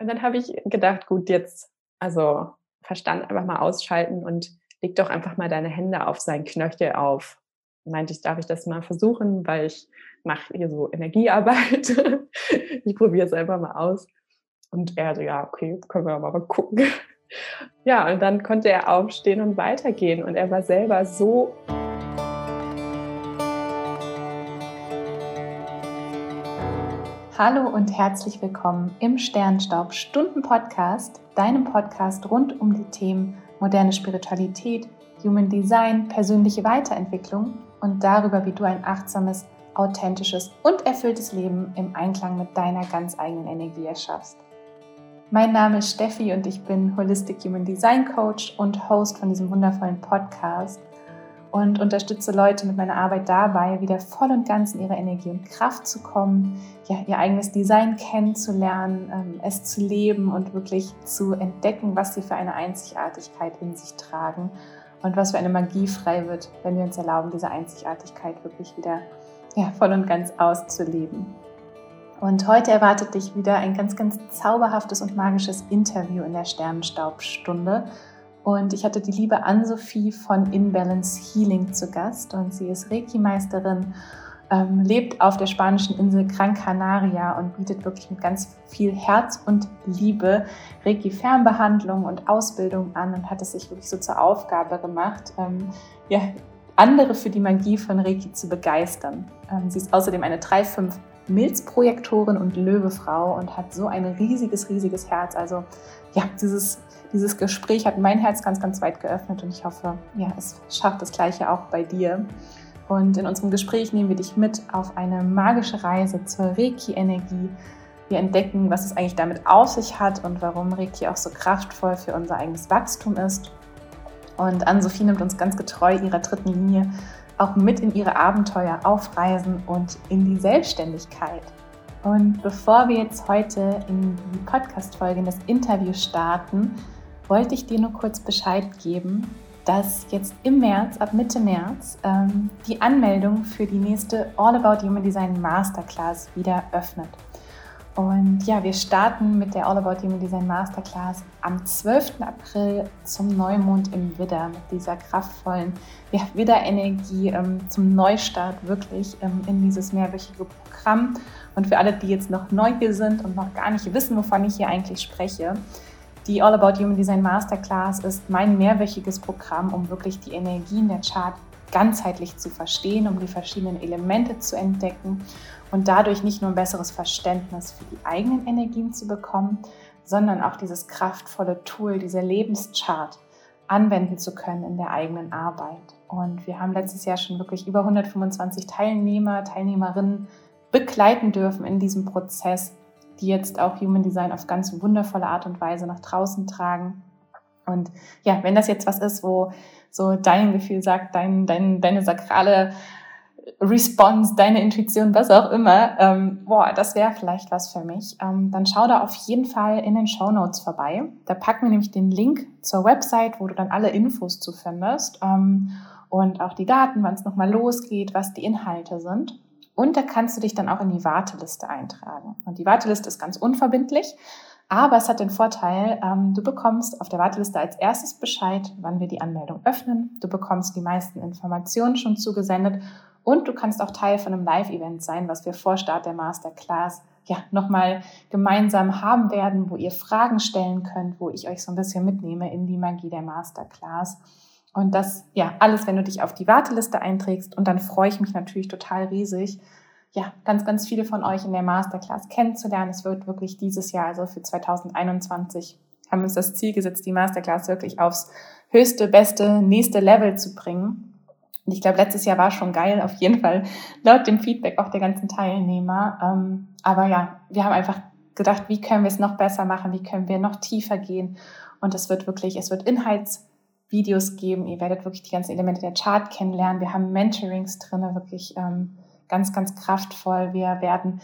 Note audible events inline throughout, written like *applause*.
Und dann habe ich gedacht, gut, jetzt, also Verstand einfach mal ausschalten und leg doch einfach mal deine Hände auf seinen Knöchel auf. Meinte ich, darf ich das mal versuchen, weil ich mache hier so Energiearbeit. *laughs* ich probiere es einfach mal aus. Und er so, ja, okay, können wir mal gucken. Ja, und dann konnte er aufstehen und weitergehen. Und er war selber so Hallo und herzlich willkommen im Sternstaub Stunden Podcast, deinem Podcast rund um die Themen moderne Spiritualität, Human Design, persönliche Weiterentwicklung und darüber, wie du ein achtsames, authentisches und erfülltes Leben im Einklang mit deiner ganz eigenen Energie erschaffst. Mein Name ist Steffi und ich bin Holistic Human Design Coach und Host von diesem wundervollen Podcast und unterstütze Leute mit meiner Arbeit dabei, wieder voll und ganz in ihre Energie und Kraft zu kommen, ja, ihr eigenes Design kennenzulernen, ähm, es zu leben und wirklich zu entdecken, was sie für eine Einzigartigkeit in sich tragen und was für eine Magie frei wird, wenn wir uns erlauben, diese Einzigartigkeit wirklich wieder ja, voll und ganz auszuleben. Und heute erwartet dich wieder ein ganz, ganz zauberhaftes und magisches Interview in der Sternenstaubstunde. Und ich hatte die liebe Ann-Sophie von Inbalance Healing zu Gast und sie ist Reiki-Meisterin, ähm, lebt auf der spanischen Insel Gran Canaria und bietet wirklich mit ganz viel Herz und Liebe Reiki-Fernbehandlung und Ausbildung an und hat es sich wirklich so zur Aufgabe gemacht, ähm, ja, andere für die Magie von Reiki zu begeistern. Ähm, sie ist außerdem eine 3-5 Milzprojektorin und Löwefrau und hat so ein riesiges, riesiges Herz. Also ja, dieses dieses Gespräch hat mein Herz ganz, ganz weit geöffnet und ich hoffe, ja, es schafft das Gleiche auch bei dir. Und in unserem Gespräch nehmen wir dich mit auf eine magische Reise zur Reiki-Energie. Wir entdecken, was es eigentlich damit auf sich hat und warum Reiki auch so kraftvoll für unser eigenes Wachstum ist. Und Ann-Sophie nimmt uns ganz getreu ihrer dritten Linie auch mit in ihre Abenteuer auf Reisen und in die Selbstständigkeit. Und bevor wir jetzt heute in die Podcast-Folge, in das Interview starten, wollte ich dir nur kurz Bescheid geben, dass jetzt im März, ab Mitte März, ähm, die Anmeldung für die nächste All About Human Design Masterclass wieder öffnet. Und ja, wir starten mit der All About Human Design Masterclass am 12. April zum Neumond im Widder mit dieser kraftvollen ja, Widder-Energie ähm, zum Neustart wirklich ähm, in dieses mehrwöchige Programm. Und für alle, die jetzt noch neu hier sind und noch gar nicht wissen, wovon ich hier eigentlich spreche, die All About Human Design Masterclass ist mein mehrwöchiges Programm, um wirklich die Energien der Chart ganzheitlich zu verstehen, um die verschiedenen Elemente zu entdecken und dadurch nicht nur ein besseres Verständnis für die eigenen Energien zu bekommen, sondern auch dieses kraftvolle Tool, diese Lebenschart anwenden zu können in der eigenen Arbeit. Und wir haben letztes Jahr schon wirklich über 125 Teilnehmer, Teilnehmerinnen begleiten dürfen in diesem Prozess, die jetzt auch Human Design auf ganz wundervolle Art und Weise nach draußen tragen. Und ja, wenn das jetzt was ist, wo so dein Gefühl sagt, dein, dein, deine sakrale Response, deine Intuition, was auch immer, ähm, boah, das wäre vielleicht was für mich, ähm, dann schau da auf jeden Fall in den Show Notes vorbei. Da packen wir nämlich den Link zur Website, wo du dann alle Infos zu findest ähm, und auch die Daten, wann es nochmal losgeht, was die Inhalte sind. Und da kannst du dich dann auch in die Warteliste eintragen. Und die Warteliste ist ganz unverbindlich, aber es hat den Vorteil, ähm, du bekommst auf der Warteliste als erstes Bescheid, wann wir die Anmeldung öffnen. Du bekommst die meisten Informationen schon zugesendet und du kannst auch Teil von einem Live-Event sein, was wir vor Start der Masterclass ja nochmal gemeinsam haben werden, wo ihr Fragen stellen könnt, wo ich euch so ein bisschen mitnehme in die Magie der Masterclass. Und das, ja, alles, wenn du dich auf die Warteliste einträgst. Und dann freue ich mich natürlich total riesig, ja, ganz, ganz viele von euch in der Masterclass kennenzulernen. Es wird wirklich dieses Jahr, also für 2021, haben wir uns das Ziel gesetzt, die Masterclass wirklich aufs höchste, beste, nächste Level zu bringen. Und ich glaube, letztes Jahr war schon geil, auf jeden Fall, laut dem Feedback auch der ganzen Teilnehmer. Ähm, aber ja, wir haben einfach gedacht, wie können wir es noch besser machen, wie können wir noch tiefer gehen. Und es wird wirklich, es wird Inhalts Videos geben. Ihr werdet wirklich die ganzen Elemente der Chart kennenlernen. Wir haben Mentorings drin, wirklich ähm, ganz, ganz kraftvoll. Wir werden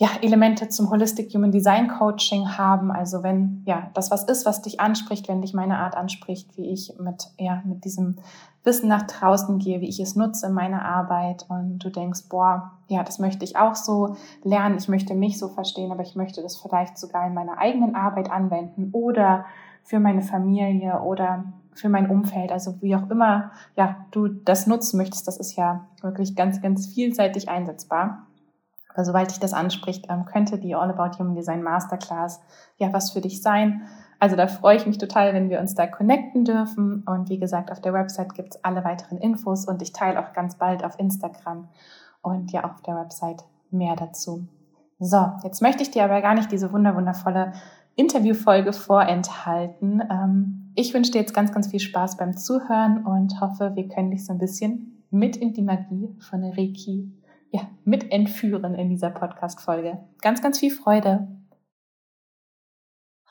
ja, Elemente zum Holistic Human Design Coaching haben. Also wenn ja das was ist, was dich anspricht, wenn dich meine Art anspricht, wie ich mit ja mit diesem Wissen nach draußen gehe, wie ich es nutze in meiner Arbeit und du denkst, boah, ja, das möchte ich auch so lernen, ich möchte mich so verstehen, aber ich möchte das vielleicht sogar in meiner eigenen Arbeit anwenden oder für meine Familie oder für mein Umfeld, also wie auch immer, ja, du das nutzen möchtest, das ist ja wirklich ganz, ganz vielseitig einsetzbar. Aber sobald dich das anspricht, ähm, könnte die All About Human Design Masterclass ja was für dich sein. Also da freue ich mich total, wenn wir uns da connecten dürfen. Und wie gesagt, auf der Website gibt es alle weiteren Infos und ich teile auch ganz bald auf Instagram und ja auf der Website mehr dazu. So, jetzt möchte ich dir aber gar nicht diese wunderwundervolle Interviewfolge vorenthalten. Ähm, ich wünsche dir jetzt ganz, ganz viel Spaß beim Zuhören und hoffe, wir können dich so ein bisschen mit in die Magie von Reiki ja, mit entführen in dieser Podcast-Folge. Ganz, ganz viel Freude.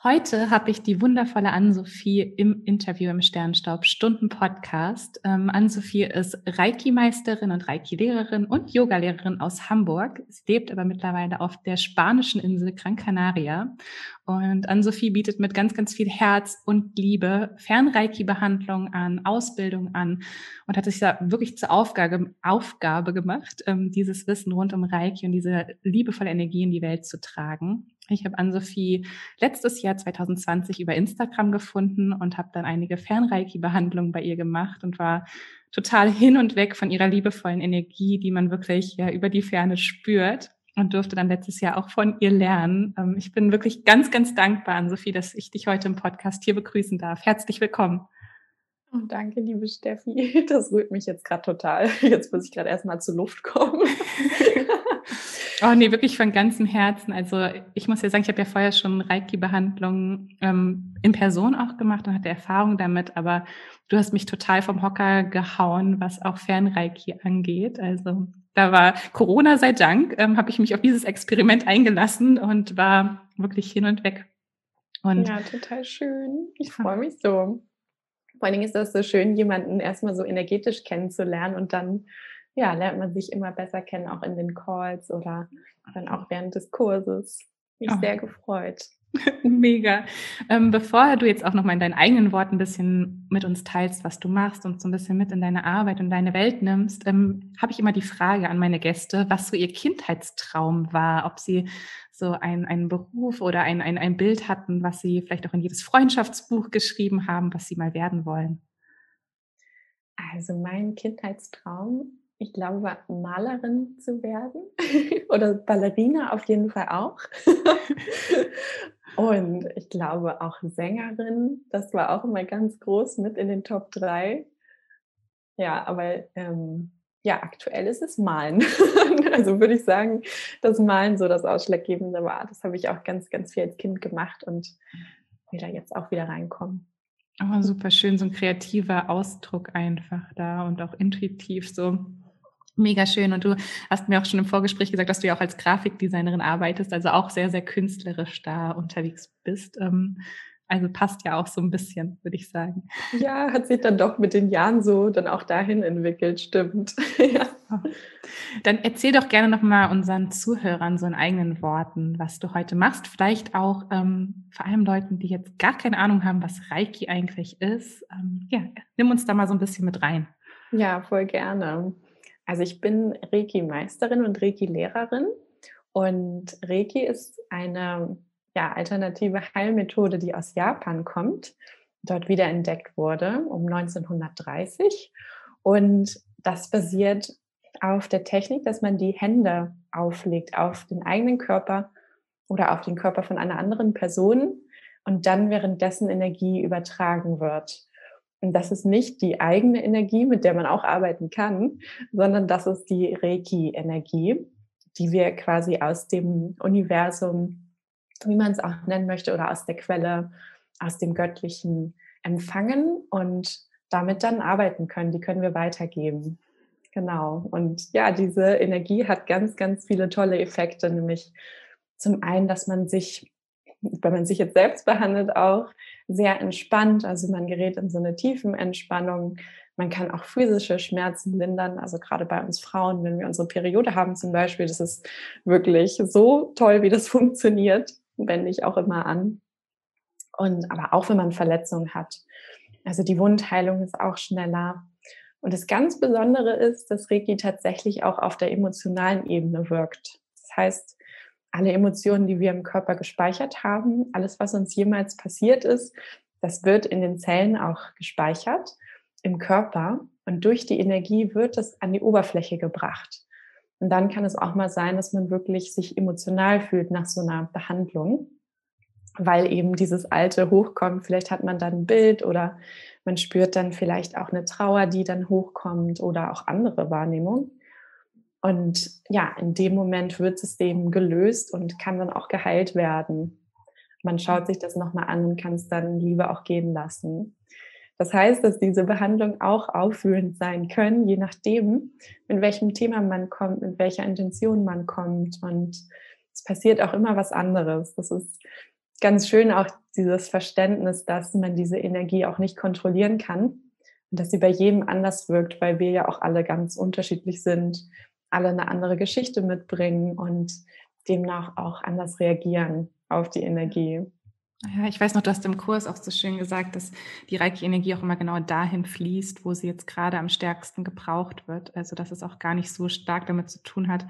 Heute habe ich die wundervolle Ann-Sophie im Interview im Sternstaub Stunden Podcast. Ähm, Ann-Sophie ist Reiki-Meisterin und Reiki-Lehrerin und Yogalehrerin aus Hamburg. Sie lebt aber mittlerweile auf der spanischen Insel Gran Canaria. Und Ann-Sophie bietet mit ganz, ganz viel Herz und Liebe Fern-Reiki-Behandlung an, Ausbildung an und hat sich da wirklich zur Aufgabe, Aufgabe gemacht, ähm, dieses Wissen rund um Reiki und diese liebevolle Energie in die Welt zu tragen. Ich habe Ann-Sophie letztes Jahr 2020 über Instagram gefunden und habe dann einige Fernreiki-Behandlungen bei ihr gemacht und war total hin und weg von ihrer liebevollen Energie, die man wirklich ja über die Ferne spürt und durfte dann letztes Jahr auch von ihr lernen. Ähm, ich bin wirklich ganz, ganz dankbar, Ann-Sophie, dass ich dich heute im Podcast hier begrüßen darf. Herzlich willkommen. Oh, danke, liebe Steffi. *laughs* Das rührt mich jetzt gerade total. *laughs* Jetzt muss ich gerade erstmal zur Luft kommen. *laughs* Oh nee, wirklich von ganzem Herzen. Also ich muss ja sagen, ich habe ja vorher schon Reiki-Behandlungen ähm, in Person auch gemacht und hatte Erfahrung damit, aber du hast mich total vom Hocker gehauen, was auch Fernreiki angeht. Also da war Corona sei Dank, ähm, habe ich mich auf dieses Experiment eingelassen und war wirklich hin und weg. Und ja, total schön. Ich freue mich so. Vor allen Dingen ist das so schön, jemanden erstmal so energetisch kennenzulernen und dann ja, lernt man sich immer besser kennen, auch in den Calls oder dann auch während des Kurses. Mich oh. sehr gefreut. *laughs* Mega. Ähm, bevor du jetzt auch noch mal in deinen eigenen Worten ein bisschen mit uns teilst, was du machst und so ein bisschen mit in deine Arbeit und deine Welt nimmst, ähm, habe ich immer die Frage an meine Gäste, was so ihr Kindheitstraum war, ob sie so ein, einen Beruf oder ein, ein, ein Bild hatten, was sie vielleicht auch in jedes Freundschaftsbuch geschrieben haben, was sie mal werden wollen. Also mein Kindheitstraum ich glaube, Malerin zu werden *laughs* oder Ballerina auf jeden Fall auch. *laughs* Und ich glaube auch Sängerin, das war auch immer ganz groß mit in den Top 3. Ja, aber ähm, ja, aktuell ist es Malen. *laughs* also würde ich sagen, dass Malen so das Ausschlaggebende war. Das habe ich auch ganz, ganz viel als Kind gemacht und will da jetzt auch wieder reinkommen. Oh, super schön, so ein kreativer Ausdruck einfach da und auch intuitiv so Mega schön. Und du hast mir auch schon im Vorgespräch gesagt, dass du ja auch als Grafikdesignerin arbeitest, also auch sehr, sehr künstlerisch da unterwegs bist. Ähm, also passt ja auch so ein bisschen, würde ich sagen. Ja, hat sich dann doch mit den Jahren so dann auch dahin entwickelt, stimmt. *laughs* ja. Dann erzähl doch gerne nochmal unseren Zuhörern so in eigenen Worten, was du heute machst. Vielleicht auch ähm, vor allem Leuten, die jetzt gar keine Ahnung haben, was Reiki eigentlich ist. Ähm, ja, nimm uns da mal so ein bisschen mit rein. Ja, voll gerne. Also ich bin Reiki-Meisterin und Reiki-Lehrerin und Reiki ist eine ja, alternative Heilmethode, die aus Japan kommt, dort wiederentdeckt wurde um 1930 und das basiert auf der Technik, dass man die Hände auflegt auf den eigenen Körper oder auf den Körper von einer anderen Person und dann währenddessen Energie übertragen wird. Das ist nicht die eigene Energie, mit der man auch arbeiten kann, sondern das ist die Reiki-Energie, die wir quasi aus dem Universum, wie man es auch nennen möchte, oder aus der Quelle, aus dem Göttlichen empfangen und damit dann arbeiten können. Die können wir weitergeben. Genau. Und ja, diese Energie hat ganz, ganz viele tolle Effekte, nämlich zum einen, dass man sich wenn man sich jetzt selbst behandelt, auch sehr entspannt. Also man gerät in so eine tiefen Entspannung. Man kann auch physische Schmerzen lindern, also gerade bei uns Frauen, wenn wir unsere Periode haben zum Beispiel, das ist wirklich so toll, wie das *laughs* funktioniert, wende ich auch immer an. Und aber auch wenn man Verletzungen hat. Also die Wundheilung ist auch schneller. Und das ganz Besondere ist, dass Reiki tatsächlich auch auf der emotionalen Ebene wirkt. Das heißt, alle Emotionen, die wir im Körper gespeichert haben, alles, was uns jemals passiert ist, das wird in den Zellen auch gespeichert im Körper und durch die Energie wird es an die Oberfläche gebracht. Und dann kann es auch mal sein, dass man wirklich sich emotional fühlt nach so einer Behandlung, weil eben dieses Alte hochkommt. Vielleicht hat man dann ein Bild oder man spürt dann vielleicht auch eine Trauer, die dann hochkommt oder auch andere Wahrnehmungen. Und ja, in dem Moment wird es eben gelöst und kann dann auch geheilt werden. Man schaut sich das nochmal an und kann es dann lieber auch gehen lassen. Das heißt, dass diese Behandlungen auch aufführend sein können, je nachdem, mit welchem Thema man kommt, mit welcher Intention man kommt. Und es passiert auch immer was anderes. Das ist ganz schön auch dieses Verständnis, dass man diese Energie auch nicht kontrollieren kann und dass sie bei jedem anders wirkt, weil wir ja auch alle ganz unterschiedlich sind, alle eine andere Geschichte mitbringen und demnach auch anders reagieren auf die Energie. Ja, ich weiß noch, du hast im Kurs auch so schön gesagt, dass die Reiki-Energie auch immer genau dahin fließt, wo sie jetzt gerade am stärksten gebraucht wird. Also, dass es auch gar nicht so stark damit zu tun hat,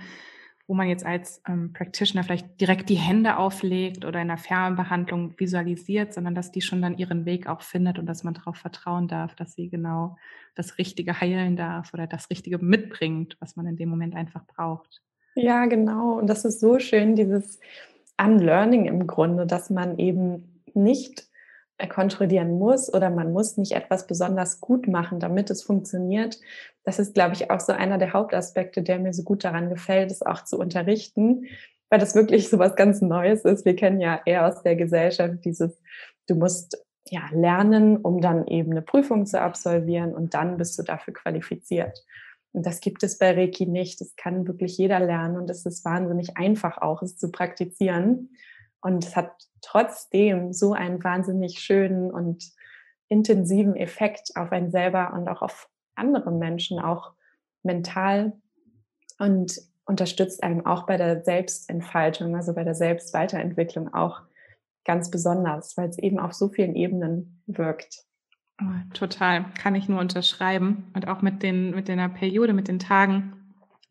wo man jetzt als ähm, Practitioner vielleicht direkt die Hände auflegt oder in der Fernbehandlung visualisiert, sondern dass die schon dann ihren Weg auch findet und dass man darauf vertrauen darf, dass sie genau das Richtige heilen darf oder das Richtige mitbringt, was man in dem Moment einfach braucht. Ja, genau. Und das ist so schön, dieses Unlearning im Grunde, dass man eben nicht kontrollieren muss oder man muss nicht etwas besonders gut machen, damit es funktioniert. Das ist, glaube ich, auch so einer der Hauptaspekte, der mir so gut daran gefällt, es auch zu unterrichten, weil das wirklich so was ganz Neues ist. Wir kennen ja eher aus der Gesellschaft dieses, du musst ja lernen, um dann eben eine Prüfung zu absolvieren und dann bist du dafür qualifiziert. Und das gibt es bei Reiki nicht. Das kann wirklich jeder lernen und es ist wahnsinnig einfach auch, es zu praktizieren. Und es hat trotzdem so einen wahnsinnig schönen und intensiven Effekt auf einen selber und auch auf andere Menschen, auch mental und unterstützt einem auch bei der Selbstentfaltung, also bei der Selbstweiterentwicklung auch ganz besonders, weil es eben auf so vielen Ebenen wirkt. Oh, total, kann ich nur unterschreiben. Und auch mit, den, mit der Periode, mit den Tagen,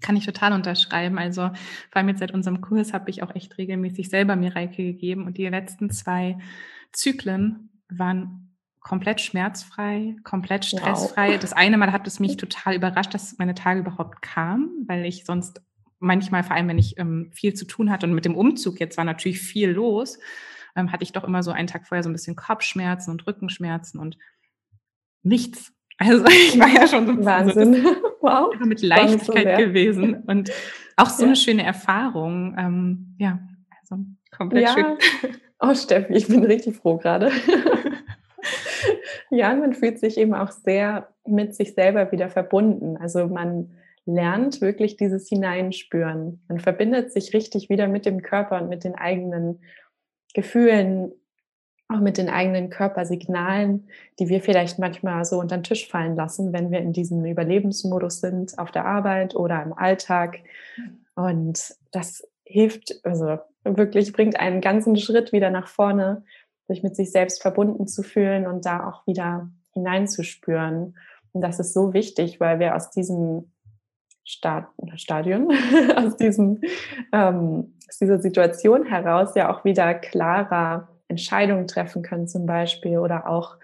kann ich total unterschreiben. Also vor allem jetzt seit unserem Kurs habe ich auch echt regelmäßig selber mir Reiki gegeben. Und die letzten zwei Zyklen waren komplett schmerzfrei, komplett stressfrei. Wow. Das eine Mal hat es mich total überrascht, dass meine Tage überhaupt kamen, weil ich sonst manchmal, vor allem wenn ich ähm, viel zu tun hatte und mit dem Umzug jetzt war natürlich viel los, ähm, hatte ich doch immer so einen Tag vorher so ein bisschen Kopfschmerzen und Rückenschmerzen und nichts. Also *laughs* ich war ja schon so Wahnsinn. So wow. mit Leichtigkeit so gewesen *laughs* und auch so ja. eine schöne Erfahrung. Ähm, ja, also komplett ja. schön. Oh, Steffi, ich bin richtig froh gerade. *laughs* ja, man fühlt sich eben auch sehr mit sich selber wieder verbunden. Also man lernt wirklich dieses Hineinspüren. Man verbindet sich richtig wieder mit dem Körper und mit den eigenen Gefühlen, auch mit den eigenen Körpersignalen, die wir vielleicht manchmal so unter den Tisch fallen lassen, wenn wir in diesem Überlebensmodus sind, auf der Arbeit oder im Alltag. Und das hilft, also wirklich bringt einen ganzen Schritt wieder nach vorne, sich mit sich selbst verbunden zu fühlen und da auch wieder hineinzuspüren. Und das ist so wichtig, weil wir aus diesem Stadion, *laughs* aus, diesem, ähm, aus dieser Situation heraus ja auch wieder klarer Entscheidungen treffen können zum Beispiel oder auch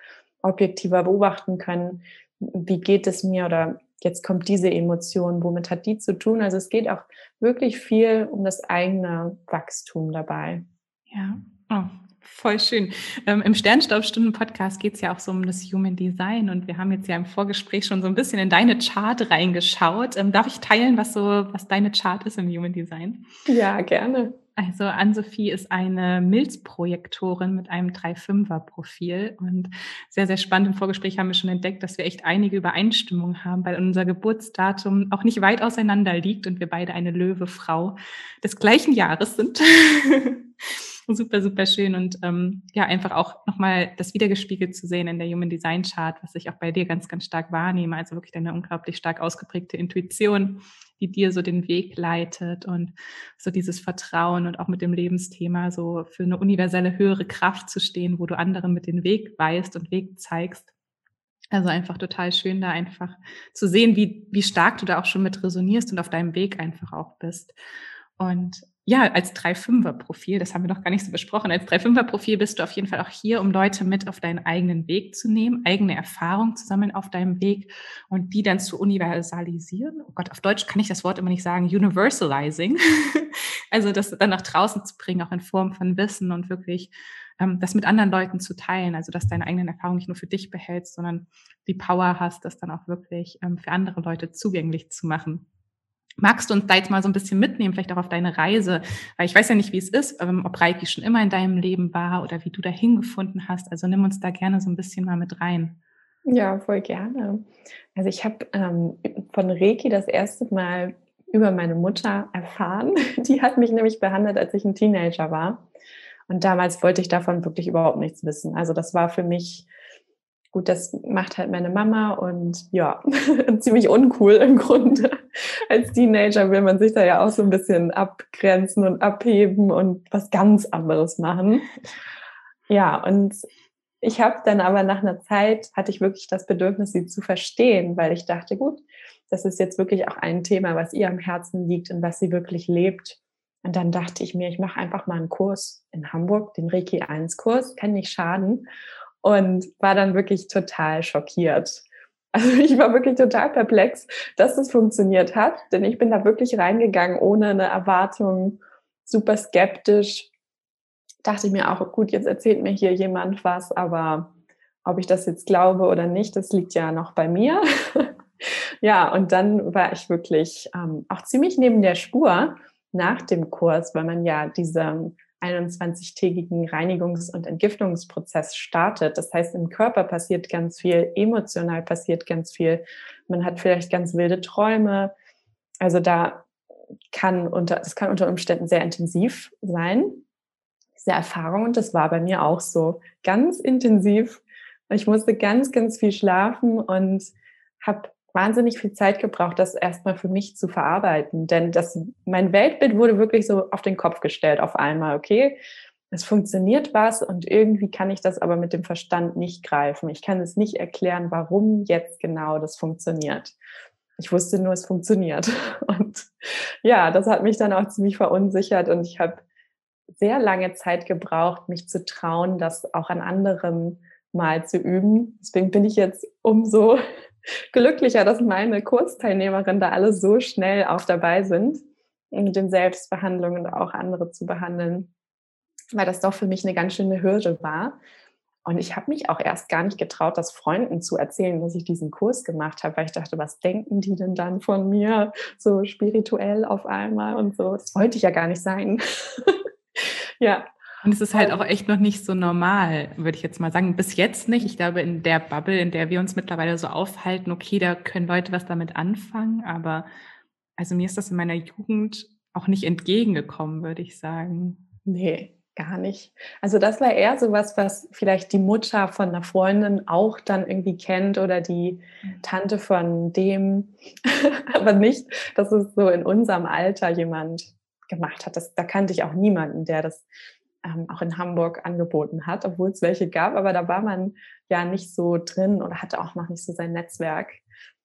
objektiver beobachten können, wie geht es mir oder jetzt kommt diese Emotion, womit hat die zu tun? Also es geht auch wirklich viel um das eigene Wachstum dabei. Ja, oh, voll schön. Ähm, Im Sternstaubstunden-Podcast geht es ja auch so um das Human Design und wir haben jetzt ja im Vorgespräch schon so ein bisschen in deine Chart reingeschaut. Ähm, darf ich teilen, was so, was deine Chart ist im Human Design? Ja, gerne. Also Ann-Sophie ist eine Milzprojektorin mit einem 3-5er-Profil und sehr, sehr spannend. Im Vorgespräch haben wir schon entdeckt, dass wir echt einige Übereinstimmungen haben, weil unser Geburtsdatum auch nicht weit auseinander liegt und wir beide eine Löwe-Frau des gleichen Jahres sind. *laughs* super, super schön und ähm, ja, einfach auch nochmal das wiedergespiegelt zu sehen in der Human Design Chart, was ich auch bei dir ganz, ganz stark wahrnehme. Also wirklich deine unglaublich stark ausgeprägte Intuition, die dir so den Weg leitet und so dieses Vertrauen und auch mit dem Lebensthema so für eine universelle höhere Kraft zu stehen, wo du anderen mit den Weg weißt und Weg zeigst. Also einfach total schön, da einfach zu sehen, wie, wie stark du da auch schon mit resonierst und auf deinem Weg einfach auch bist. Und ja, als 3-5er-Profil, das haben wir noch gar nicht so besprochen, als 3-5er-Profil bist du auf jeden Fall auch hier, um Leute mit auf deinen eigenen Weg zu nehmen, eigene Erfahrungen zu sammeln auf deinem Weg und die dann zu universalisieren. Oh Gott, auf Deutsch kann ich das Wort immer nicht sagen, universalizing. *laughs* also das dann nach draußen zu bringen, auch in Form von Wissen und wirklich ähm, das mit anderen Leuten zu teilen. Also dass deine eigenen Erfahrungen nicht nur für dich behältst, sondern die Power hast, das dann auch wirklich ähm, für andere Leute zugänglich zu machen. Magst du uns da jetzt mal so ein bisschen mitnehmen, vielleicht auch auf deine Reise? Weil ich weiß ja nicht, wie es ist, ähm, ob Reiki schon immer in deinem Leben war oder wie du da hingefunden hast. Also nimm uns da gerne so ein bisschen mal mit rein. Ja, voll gerne. Also ich habe ähm, von Reiki das erste Mal über meine Mutter erfahren. *laughs* Die hat mich nämlich behandelt, als ich ein Teenager war. Und damals wollte ich davon wirklich überhaupt nichts wissen. Also das war für mich gut, das macht halt meine Mama und ja, *laughs* ziemlich uncool im Grunde. *laughs* Als Teenager will man sich da ja auch so ein bisschen abgrenzen und abheben und was ganz anderes machen. Ja, und ich habe dann aber nach einer Zeit, hatte ich wirklich das Bedürfnis, sie zu verstehen, weil ich dachte, gut, das ist jetzt wirklich auch ein Thema, was ihr am Herzen liegt und was sie wirklich lebt. Und dann dachte ich mir, ich mache einfach mal einen Kurs in Hamburg, den Reiki 1 Kurs, kann nicht schaden und war dann wirklich total schockiert. Also *laughs* ich war wirklich total perplex, dass das funktioniert hat, denn ich bin da wirklich reingegangen ohne eine Erwartung, super skeptisch. Dachte ich mir auch, gut, jetzt erzählt mir hier jemand was, aber ob ich das jetzt glaube oder nicht, das liegt ja noch bei mir. *laughs* ja, und dann war ich wirklich ähm, auch ziemlich neben der Spur nach dem Kurs, weil man ja diese 21-tägigen Reinigungs- und Entgiftungsprozess startet. Das heißt, im Körper passiert ganz viel, emotional passiert ganz viel. Man hat vielleicht ganz wilde Träume. Also da kann unter, es kann unter Umständen sehr intensiv sein, diese Erfahrung. Und das war bei mir auch so ganz intensiv. Ich musste ganz, ganz viel schlafen und habe wahnsinnig viel Zeit gebraucht, das erstmal für mich zu verarbeiten. Denn das, mein Weltbild wurde wirklich so auf den Kopf gestellt auf einmal. Okay, es funktioniert was und irgendwie kann ich das aber mit dem Verstand nicht greifen. Ich kann es nicht erklären, warum jetzt genau das funktioniert. Ich wusste nur, es funktioniert. *laughs* Und ja, das hat mich dann auch ziemlich verunsichert und ich habe sehr lange Zeit gebraucht, mich zu trauen, das auch an anderen mal zu üben. Deswegen bin ich jetzt umso glücklicher, dass meine Kursteilnehmerinnen da alle so schnell auch dabei sind, mit den Selbstbehandlungen und auch andere zu behandeln, weil das doch für mich eine ganz schöne Hürde war. Und ich habe mich auch erst gar nicht getraut, das Freunden zu erzählen, dass ich diesen Kurs gemacht habe, weil ich dachte, was denken die denn dann von mir, so spirituell auf einmal und so. Das wollte ich ja gar nicht sein. *laughs* ja, und es ist halt auch echt noch nicht so normal, würde ich jetzt mal sagen. Bis jetzt nicht. Ich glaube, in der Bubble, in der wir uns mittlerweile so aufhalten, okay, da können Leute was damit anfangen. Aber also mir ist das in meiner Jugend auch nicht entgegengekommen, würde ich sagen. Nee, gar nicht. Also das war eher so was, was vielleicht die Mutter von einer Freundin auch dann irgendwie kennt oder die mhm. Tante von dem, *laughs* aber nicht, dass es so in unserem Alter jemand gemacht hat. Das, da kannte ich auch niemanden, der das ähm, auch in Hamburg angeboten hat, obwohl es welche gab, aber da war man ja nicht so drin oder hatte auch noch nicht so sein Netzwerk.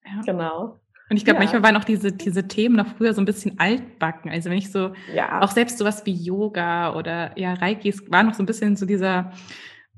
Ja. Genau. Und ich glaube, ja. manchmal waren auch diese, diese Themen noch früher so ein bisschen altbacken. Also wenn ich so, ja. auch selbst sowas wie Yoga oder ja, Reiki, es war noch so ein bisschen so dieser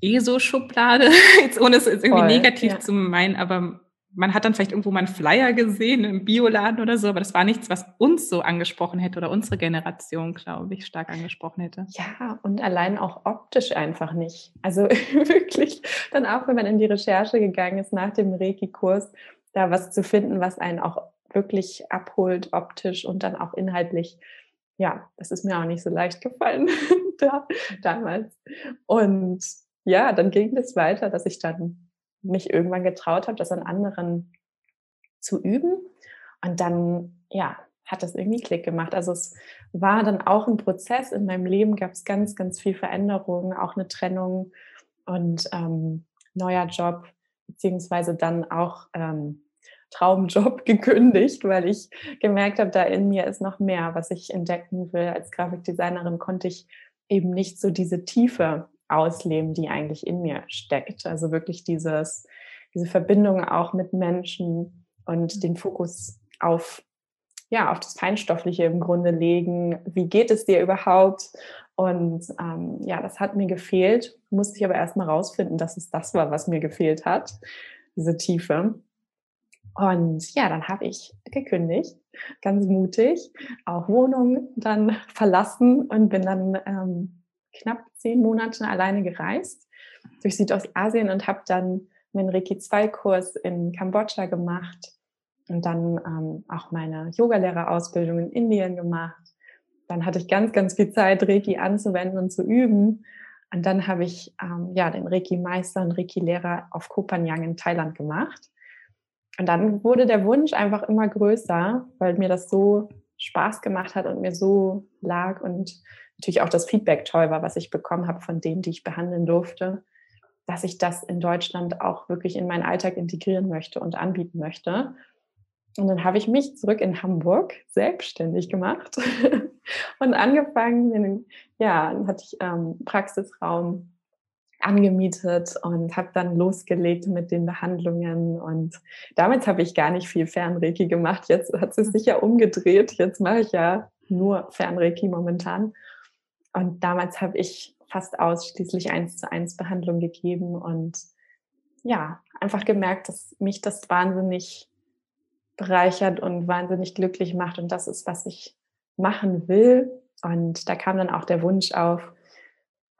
ESO-Schublade, *laughs* jetzt ohne es irgendwie Voll, negativ ja. zu meinen, aber man hat dann vielleicht irgendwo mal einen Flyer gesehen im Bioladen oder so, aber das war nichts, was uns so angesprochen hätte oder unsere Generation, glaube ich, stark angesprochen hätte. Ja, und allein auch optisch einfach nicht. Also *laughs* wirklich, dann auch, wenn man in die Recherche gegangen ist nach dem Reiki-Kurs, da was zu finden, was einen auch wirklich abholt, optisch und dann auch inhaltlich. Ja, das ist mir auch nicht so leicht gefallen *laughs* da, damals. Und ja, dann ging es weiter, dass ich dann mich irgendwann getraut habe, das an anderen zu üben. Und dann, ja, hat das irgendwie Klick gemacht. Also es war dann auch ein Prozess. In meinem Leben gab es ganz, ganz viel Veränderungen, auch eine Trennung und ähm, neuer Job, beziehungsweise dann auch ähm, Traumjob *laughs* gekündigt, weil ich gemerkt habe, da in mir ist noch mehr, was ich entdecken will. Als Grafikdesignerin konnte ich eben nicht so diese Tiefe ausleben, die eigentlich in mir steckt. Also wirklich dieses, diese Verbindung auch mit Menschen und den Fokus auf ja, auf das Feinstoffliche im Grunde legen. Wie geht es dir überhaupt? Und ähm, ja, das hat mir gefehlt. Musste ich aber erstmal rausfinden, dass es das war, was mir gefehlt hat, diese Tiefe. Und ja, dann habe ich gekündigt, ganz mutig, auch Wohnung dann verlassen und bin dann ähm, knapp zehn Monate alleine gereist durch Südostasien und habe dann meinen Reiki 2 Kurs in Kambodscha gemacht und dann ähm, auch meine Yogalehrerausbildung in Indien gemacht. Dann hatte ich ganz, ganz viel Zeit, Reiki anzuwenden und zu üben. Und dann habe ich ähm, ja den Reiki-Meister und Reiki-Lehrer auf Koh Phangan in Thailand gemacht. Und dann wurde der Wunsch einfach immer größer, weil mir das so Spaß gemacht hat und mir so lag und natürlich auch das Feedback toll war, was ich bekommen habe von denen, die ich behandeln durfte, dass ich das in Deutschland auch wirklich in meinen Alltag integrieren möchte und anbieten möchte. Und dann habe ich mich zurück in Hamburg selbstständig gemacht *laughs* und angefangen, in, ja, hatte ich ähm, Praxisraum angemietet und habe dann losgelegt mit den Behandlungen. Und damals habe ich gar nicht viel Fernreiki gemacht. Jetzt hat es sicher umgedreht. Jetzt mache ich ja nur Fernreiki momentan. Und damals habe ich fast ausschließlich eins zu eins Behandlung gegeben und ja, einfach gemerkt, dass mich das wahnsinnig bereichert und wahnsinnig glücklich macht. Und das ist, was ich machen will. Und da kam dann auch der Wunsch auf,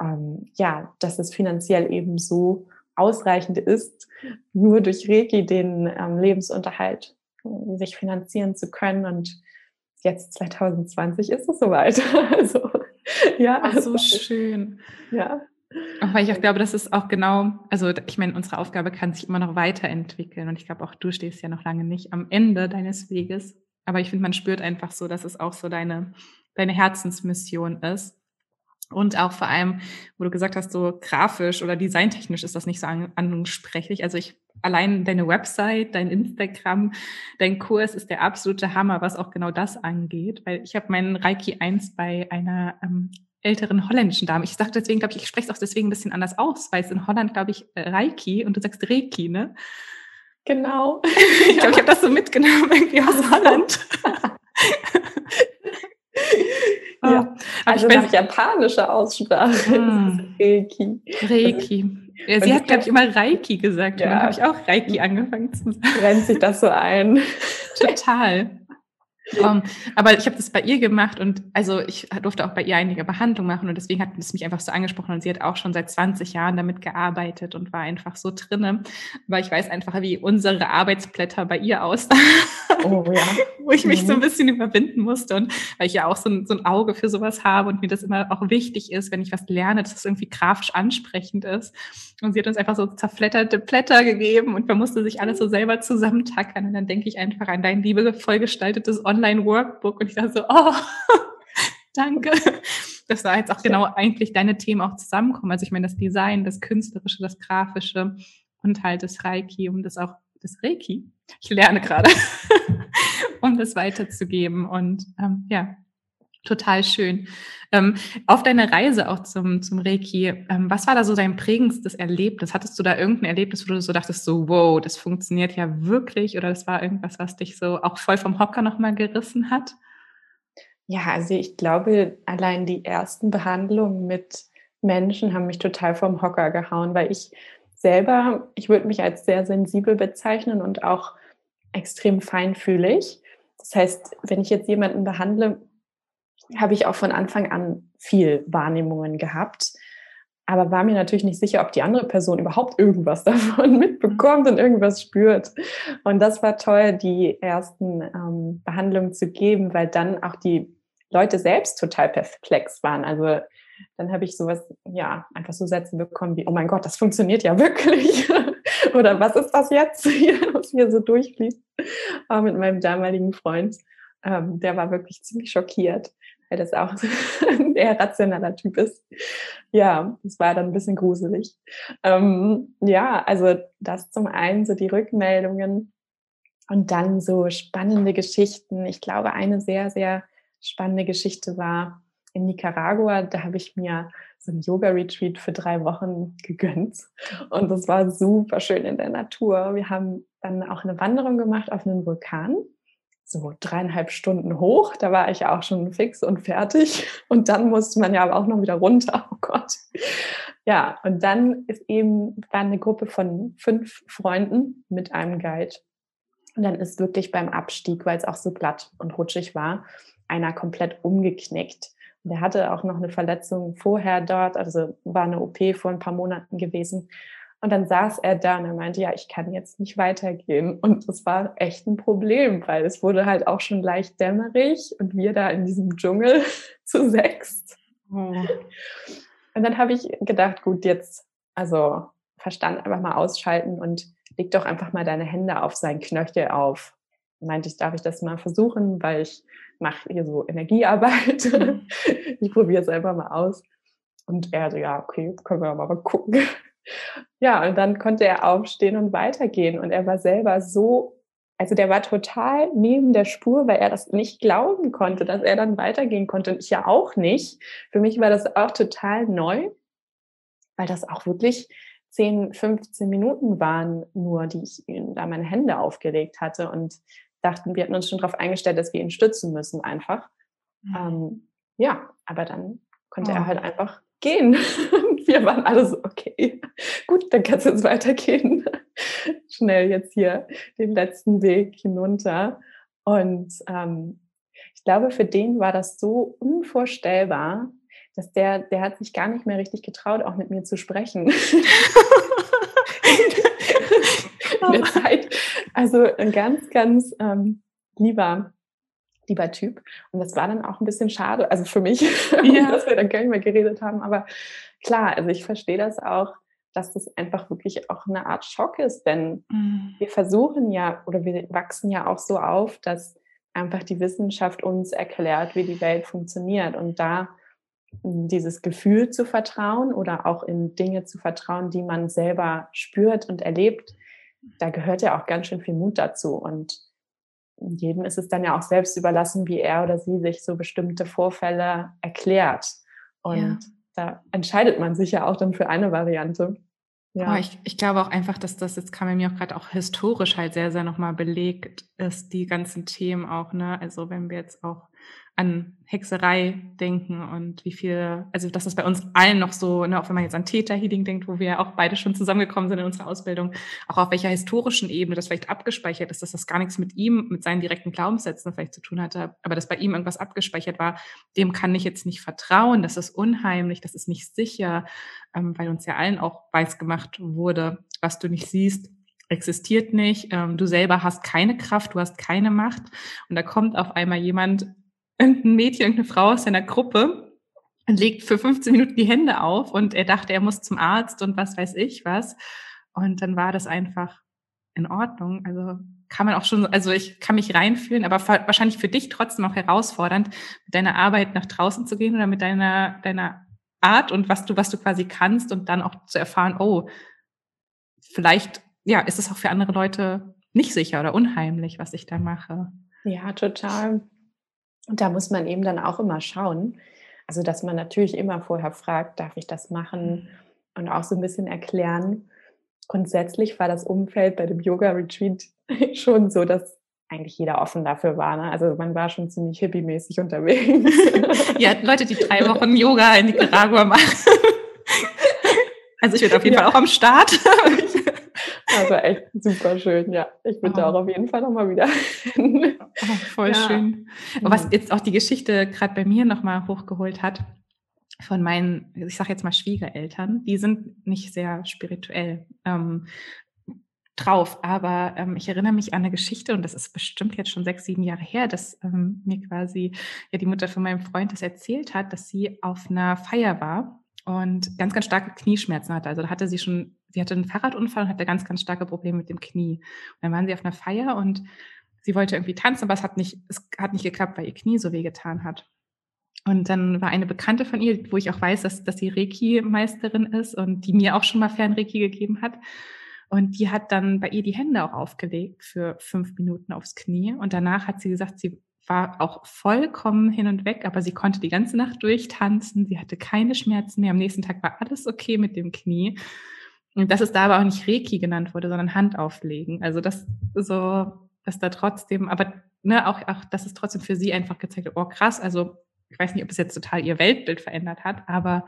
ähm, ja, dass es finanziell eben so ausreichend ist, nur durch Reiki den ähm, Lebensunterhalt äh, sich finanzieren zu können. Und jetzt 2020 ist es soweit. *laughs* also, *laughs* ja. Ach, so schön. Ja. Auch weil ich auch glaube, das ist auch genau, also ich meine, unsere Aufgabe kann sich immer noch weiterentwickeln und ich glaube auch du stehst ja noch lange nicht am Ende deines Weges. Aber ich finde, man spürt einfach so, dass es auch so deine, deine Herzensmission ist. Und auch vor allem, wo du gesagt hast, so grafisch oder designtechnisch ist das nicht so ansprechlich. Also ich allein deine Website, dein Instagram, dein Kurs ist der absolute Hammer, was auch genau das angeht. Weil ich habe meinen Reiki 1 bei einer ähm, älteren holländischen Dame. Ich sage deswegen, glaube ich, ich spreche es auch deswegen ein bisschen anders aus, weil es in Holland, glaube ich, äh, Reiki und du sagst Reiki, ne? Genau. *laughs* *laughs* ich glaube, ich habe das so mitgenommen irgendwie aus Holland. *laughs* ja, ah, also nach japanischer Aussprache. Hm. Reiki. Reiki. Ja, sie hat, glaube ich, immer Reiki gesagt. Ja. Und dann habe ich auch Reiki angefangen zu sagen. Rennt sich das so ein. Total. Um, aber ich habe das bei ihr gemacht und also ich durfte auch bei ihr einige Behandlungen machen und deswegen hat es mich einfach so angesprochen und sie hat auch schon seit 20 Jahren damit gearbeitet und war einfach so drinne, weil ich weiß einfach, wie unsere Arbeitsblätter bei ihr aussahen, oh, ja. *laughs* wo ich mich mhm. so ein mhm. bisschen überwinden musste und weil ich ja auch so ein, so ein Auge für sowas habe und mir das immer auch wichtig ist, wenn ich was lerne, dass es irgendwie grafisch ansprechend ist. Und sie hat uns einfach so zerfletterte Blätter gegeben und man musste sich alles so selber zusammentackern. Und dann denke ich einfach an dein liebevoll gestaltetes Online Online-Workbook. Und ich dachte so, oh, *laughs* danke. Das war jetzt auch genau eigentlich deine Themen auch zusammenkommen. Also ich meine, das Design, das Künstlerische, das Grafische und halt das Reiki, um das auch, das Reiki, ich lerne gerade, *laughs* um das weiterzugeben. Und ähm, ja, Total schön. Ähm, auf deiner Reise auch zum, zum Reiki, ähm, was war da so dein prägendstes Erlebnis? Hattest du da irgendein Erlebnis, wo du so dachtest, so, wow, das funktioniert ja wirklich? Oder das war irgendwas, was dich so auch voll vom Hocker nochmal gerissen hat? Ja, also ich glaube, allein die ersten Behandlungen mit Menschen haben mich total vom Hocker gehauen, weil ich selber, ich würde mich als sehr sensibel bezeichnen und auch extrem feinfühlig. Das heißt, wenn ich jetzt jemanden behandle, habe ich auch von Anfang an viel Wahrnehmungen gehabt, aber war mir natürlich nicht sicher, ob die andere Person überhaupt irgendwas *laughs* davon mitbekommt und irgendwas spürt. Und das war toll, die ersten ähm, Behandlungen zu geben, weil dann auch die Leute selbst total perplex waren. Also dann habe ich sowas, ja, einfach so Sätze bekommen wie, oh mein Gott, das funktioniert ja wirklich. *laughs* Oder was ist das jetzt, *laughs* was hier so durchfließt äh, mit meinem damaligen Freund. Ähm, der war wirklich ziemlich schockiert, weil das auch *laughs* ein eher rationaler Typ ist. Ja, das war dann ein bisschen gruselig. Ähm, ja, also das zum einen so die Rückmeldungen und dann so spannende Geschichten. Ich glaube, eine sehr, sehr spannende Geschichte war in Nicaragua. Da habe ich mir so ein Yoga-Retreat für drei Wochen gegönnt. Und das war super schön in der Natur. Wir haben dann auch eine Wanderung gemacht auf einen Vulkan. So dreieinhalb Stunden hoch. Da war ich auch schon fix und fertig. Und dann musste man ja aber auch noch wieder runter. Oh Gott. Ja, und dann ist eben, war eine Gruppe von fünf Freunden mit einem Guide. Und dann ist wirklich beim Abstieg, weil es auch so glatt und rutschig war, einer komplett umgeknickt. Der hatte auch noch eine Verletzung vorher dort, also war eine OP vor ein paar Monaten gewesen. Und dann saß er da und er meinte, ja, ich kann jetzt nicht weitergehen. Und das war echt ein Problem, weil es wurde halt auch schon leicht dämmerig und wir da in diesem Dschungel *laughs* zu sechst. Oh. Und dann habe ich gedacht, gut, jetzt, also Verstand einfach mal ausschalten und leg doch einfach mal deine Hände auf seinen Knöchel auf. Meinte ich, darf ich das mal versuchen, weil ich mache hier so Energiearbeit. Mhm. *laughs* ich probiere es einfach mal aus. Und er so, ja, okay, können wir mal gucken. Ja, und dann konnte er aufstehen und weitergehen. Und er war selber so, also der war total neben der Spur, weil er das nicht glauben konnte, dass er dann weitergehen konnte. Und ich ja auch nicht. Für mich war das auch total neu, weil das auch wirklich 10, 15 Minuten waren nur, die ich ihm da meine Hände aufgelegt hatte. Und dachten, wir hatten uns schon darauf eingestellt, dass wir ihn stützen müssen einfach. Mhm. Ähm, ja, aber dann konnte oh. er halt einfach gehen. *laughs* wir waren alle so, okay, gut, dann kannst du jetzt weitergehen. *laughs* Schnell jetzt hier den letzten Weg hinunter. Und ähm, ich glaube, für den war das so unvorstellbar, dass der, der hat sich gar nicht mehr richtig getraut, auch mit mir zu sprechen. *laughs* in der Zeit. Also ein ganz, ganz ähm, lieber, lieber Typ. Und das war dann auch ein bisschen schade, also für mich, *laughs* ja. dass wir dann gar nicht mehr geredet haben. Aber klar, also ich verstehe das auch, dass das einfach wirklich auch eine Art Schock ist, denn mhm. wir versuchen ja oder wir wachsen ja auch so auf, dass einfach die Wissenschaft uns erklärt, wie die Welt funktioniert und da dieses Gefühl zu vertrauen oder auch in Dinge zu vertrauen, die man selber spürt und erlebt, da gehört ja auch ganz schön viel Mut dazu. Und jedem ist es dann ja auch selbst überlassen, wie er oder sie sich so bestimmte Vorfälle erklärt. Und ja. da entscheidet man sich ja auch dann für eine Variante. Ja. Oh, ich, ich glaube auch einfach, dass das, jetzt kam mir auch gerade auch historisch halt sehr, sehr nochmal belegt ist, die ganzen Themen auch, ne? Also wenn wir jetzt auch an Hexerei denken und wie viel, also dass das bei uns allen noch so, ne, auch wenn man jetzt an Täterhealing denkt, wo wir auch beide schon zusammengekommen sind in unserer Ausbildung, auch auf welcher historischen Ebene das vielleicht abgespeichert ist, dass das gar nichts mit ihm, mit seinen direkten Glaubenssätzen vielleicht zu tun hatte, aber dass bei ihm irgendwas abgespeichert war, dem kann ich jetzt nicht vertrauen, das ist unheimlich, das ist nicht sicher, ähm, weil uns ja allen auch weiß gemacht wurde, was du nicht siehst, existiert nicht, ähm, du selber hast keine Kraft, du hast keine Macht. Und da kommt auf einmal jemand irgendein Mädchen, irgendeine Frau aus seiner Gruppe und legt für 15 Minuten die Hände auf und er dachte, er muss zum Arzt und was weiß ich was. Und dann war das einfach in Ordnung. Also kann man auch schon, also ich kann mich reinfühlen, aber wahrscheinlich für dich trotzdem auch herausfordernd, mit deiner Arbeit nach draußen zu gehen oder mit deiner, deiner Art und was du, was du quasi kannst und dann auch zu erfahren, oh, vielleicht, ja, ist es auch für andere Leute nicht sicher oder unheimlich, was ich da mache. Ja, total. Und da muss man eben dann auch immer schauen. Also, dass man natürlich immer vorher fragt, darf ich das machen? Mhm. Und auch so ein bisschen erklären. Grundsätzlich war das Umfeld bei dem Yoga-Retreat *laughs* schon so, dass eigentlich jeder offen dafür war. Ne? Also man war schon ziemlich hippie-mäßig unterwegs. *laughs* ja, Leute, die drei Wochen Yoga in Nicaragua machen. *laughs* Also ich bin auf jeden ja. Fall auch am Start. Also echt super schön, ja. Ich würde oh. da auch auf jeden Fall nochmal wieder *laughs* hin. Oh, voll ja. schön. Und was mhm. jetzt auch die Geschichte gerade bei mir nochmal hochgeholt hat, von meinen, ich sage jetzt mal Schwiegereltern, die sind nicht sehr spirituell ähm, drauf, aber ähm, ich erinnere mich an eine Geschichte und das ist bestimmt jetzt schon sechs, sieben Jahre her, dass ähm, mir quasi ja die Mutter von meinem Freund das erzählt hat, dass sie auf einer Feier war und ganz, ganz starke Knieschmerzen hatte. Also da hatte sie schon, sie hatte einen Fahrradunfall und hatte ganz, ganz starke Probleme mit dem Knie. Und dann waren sie auf einer Feier und sie wollte irgendwie tanzen, aber es hat nicht, es hat nicht geklappt, weil ihr Knie so weh getan hat. Und dann war eine Bekannte von ihr, wo ich auch weiß, dass, dass sie Reiki-Meisterin ist und die mir auch schon mal Fernreiki gegeben hat. Und die hat dann bei ihr die Hände auch aufgelegt für fünf Minuten aufs Knie. Und danach hat sie gesagt, sie war auch vollkommen hin und weg, aber sie konnte die ganze Nacht durchtanzen. Sie hatte keine Schmerzen mehr. Am nächsten Tag war alles okay mit dem Knie. Und dass es da aber auch nicht Reiki genannt wurde, sondern Hand auflegen. Also das so, dass da trotzdem, aber ne, auch, auch, dass es trotzdem für sie einfach gezeigt hat, oh krass, also ich weiß nicht, ob es jetzt total ihr Weltbild verändert hat, aber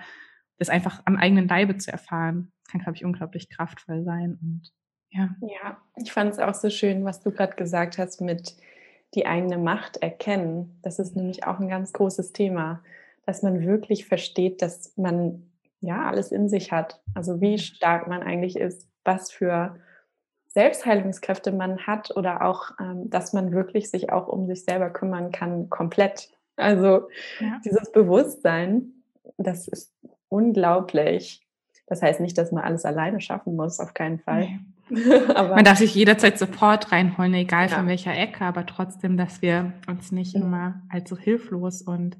das einfach am eigenen Leibe zu erfahren, kann, glaube ich, unglaublich kraftvoll sein. Und ja. Ja, ich fand es auch so schön, was du gerade gesagt hast mit die eigene Macht erkennen. Das ist nämlich auch ein ganz großes Thema, dass man wirklich versteht, dass man ja alles in sich hat. Also wie stark man eigentlich ist, was für Selbstheilungskräfte man hat oder auch, ähm, dass man wirklich sich auch um sich selber kümmern kann, komplett. Also ja. dieses Bewusstsein, das ist unglaublich. Das heißt nicht, dass man alles alleine schaffen muss, auf keinen Fall. Nee. *laughs* man darf sich jederzeit Support reinholen, egal ja. von welcher Ecke, aber trotzdem, dass wir uns nicht mhm. immer allzu hilflos und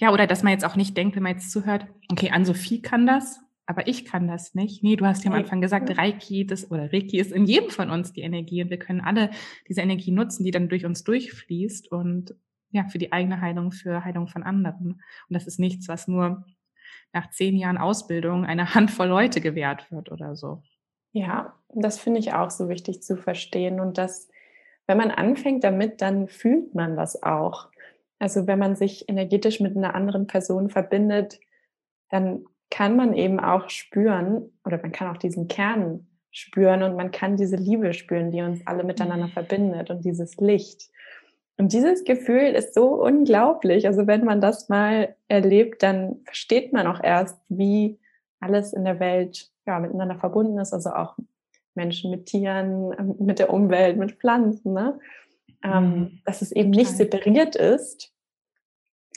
ja, oder dass man jetzt auch nicht denkt, wenn man jetzt zuhört, okay, Ann-Sophie kann das, aber ich kann das nicht. Nee, du hast ja am Anfang gesagt, Reiki, das, oder Reiki ist in jedem von uns die Energie und wir können alle diese Energie nutzen, die dann durch uns durchfließt und ja, für die eigene Heilung, für Heilung von anderen. Und das ist nichts, was nur nach zehn Jahren Ausbildung einer *laughs* Handvoll Leute gewährt wird oder so. Ja, das finde ich auch so wichtig zu verstehen. Und dass, wenn man anfängt damit, dann fühlt man das auch. Also wenn man sich energetisch mit einer anderen Person verbindet, dann kann man eben auch spüren oder man kann auch diesen Kern spüren und man kann diese Liebe spüren, die uns alle miteinander mhm. verbindet und dieses Licht. Und dieses Gefühl ist so unglaublich. Also wenn man das mal erlebt, dann versteht man auch erst, wie alles in der Welt ja, miteinander verbunden ist. Also auch Menschen mit Tieren, ähm, mit der Umwelt, mit Pflanzen. Ne? Ähm, mhm. dass es eben nicht separiert ist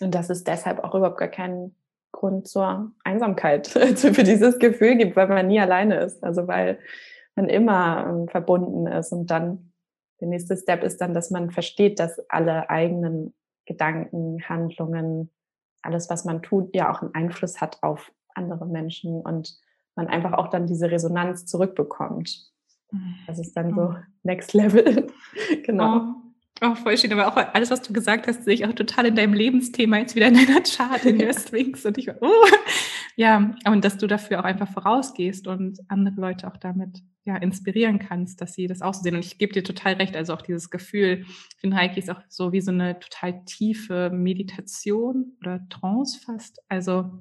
und dass es deshalb auch überhaupt gar keinen Grund zur Einsamkeit *laughs* für dieses Gefühl gibt, weil man nie alleine ist, also weil man immer ähm, verbunden ist und dann der nächste Step ist dann, dass man versteht, dass alle eigenen Gedanken, Handlungen, alles, was man tut, ja auch einen Einfluss hat auf andere Menschen und man einfach auch dann diese Resonanz zurückbekommt. Mhm. Das ist dann so mhm. Next Level. *laughs* genau. Oh. Oh, voll schön, aber auch alles, was du gesagt hast, sehe ich auch total in deinem Lebensthema jetzt wieder in deiner Chart, in der Sphinx. Und ich war, oh. ja, und dass du dafür auch einfach vorausgehst und andere Leute auch damit ja, inspirieren kannst, dass sie das auch so sehen. Und ich gebe dir total recht, also auch dieses Gefühl, ich finde Reiki ist auch so wie so eine total tiefe Meditation oder Trance fast. Also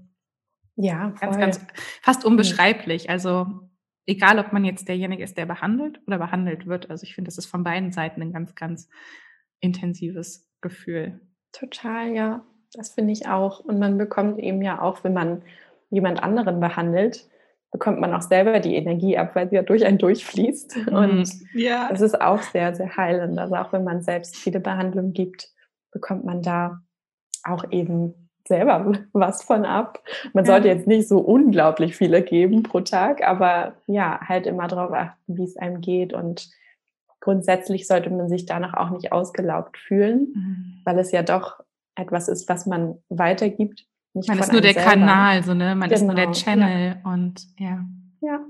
ja, voll. ganz, ganz fast unbeschreiblich. Also egal, ob man jetzt derjenige ist, der behandelt oder behandelt wird. Also ich finde, das ist von beiden Seiten ein ganz, ganz intensives Gefühl. Total, ja. Das finde ich auch. Und man bekommt eben ja auch, wenn man jemand anderen behandelt, bekommt man auch selber die Energie ab, weil sie ja durch einen durchfließt. Mhm. Und ja. das ist auch sehr, sehr heilend. Also auch wenn man selbst viele Behandlungen gibt, bekommt man da auch eben selber was von ab. Man sollte jetzt nicht so unglaublich viele geben pro Tag, aber ja, halt immer darauf achten, wie es einem geht und grundsätzlich sollte man sich danach auch nicht ausgelaugt fühlen, mhm. weil es ja doch etwas ist, was man weitergibt. Nicht man ist nur der selber. Kanal, so ne? Man genau. ist nur der genau, Channel ja. und ja. Ja.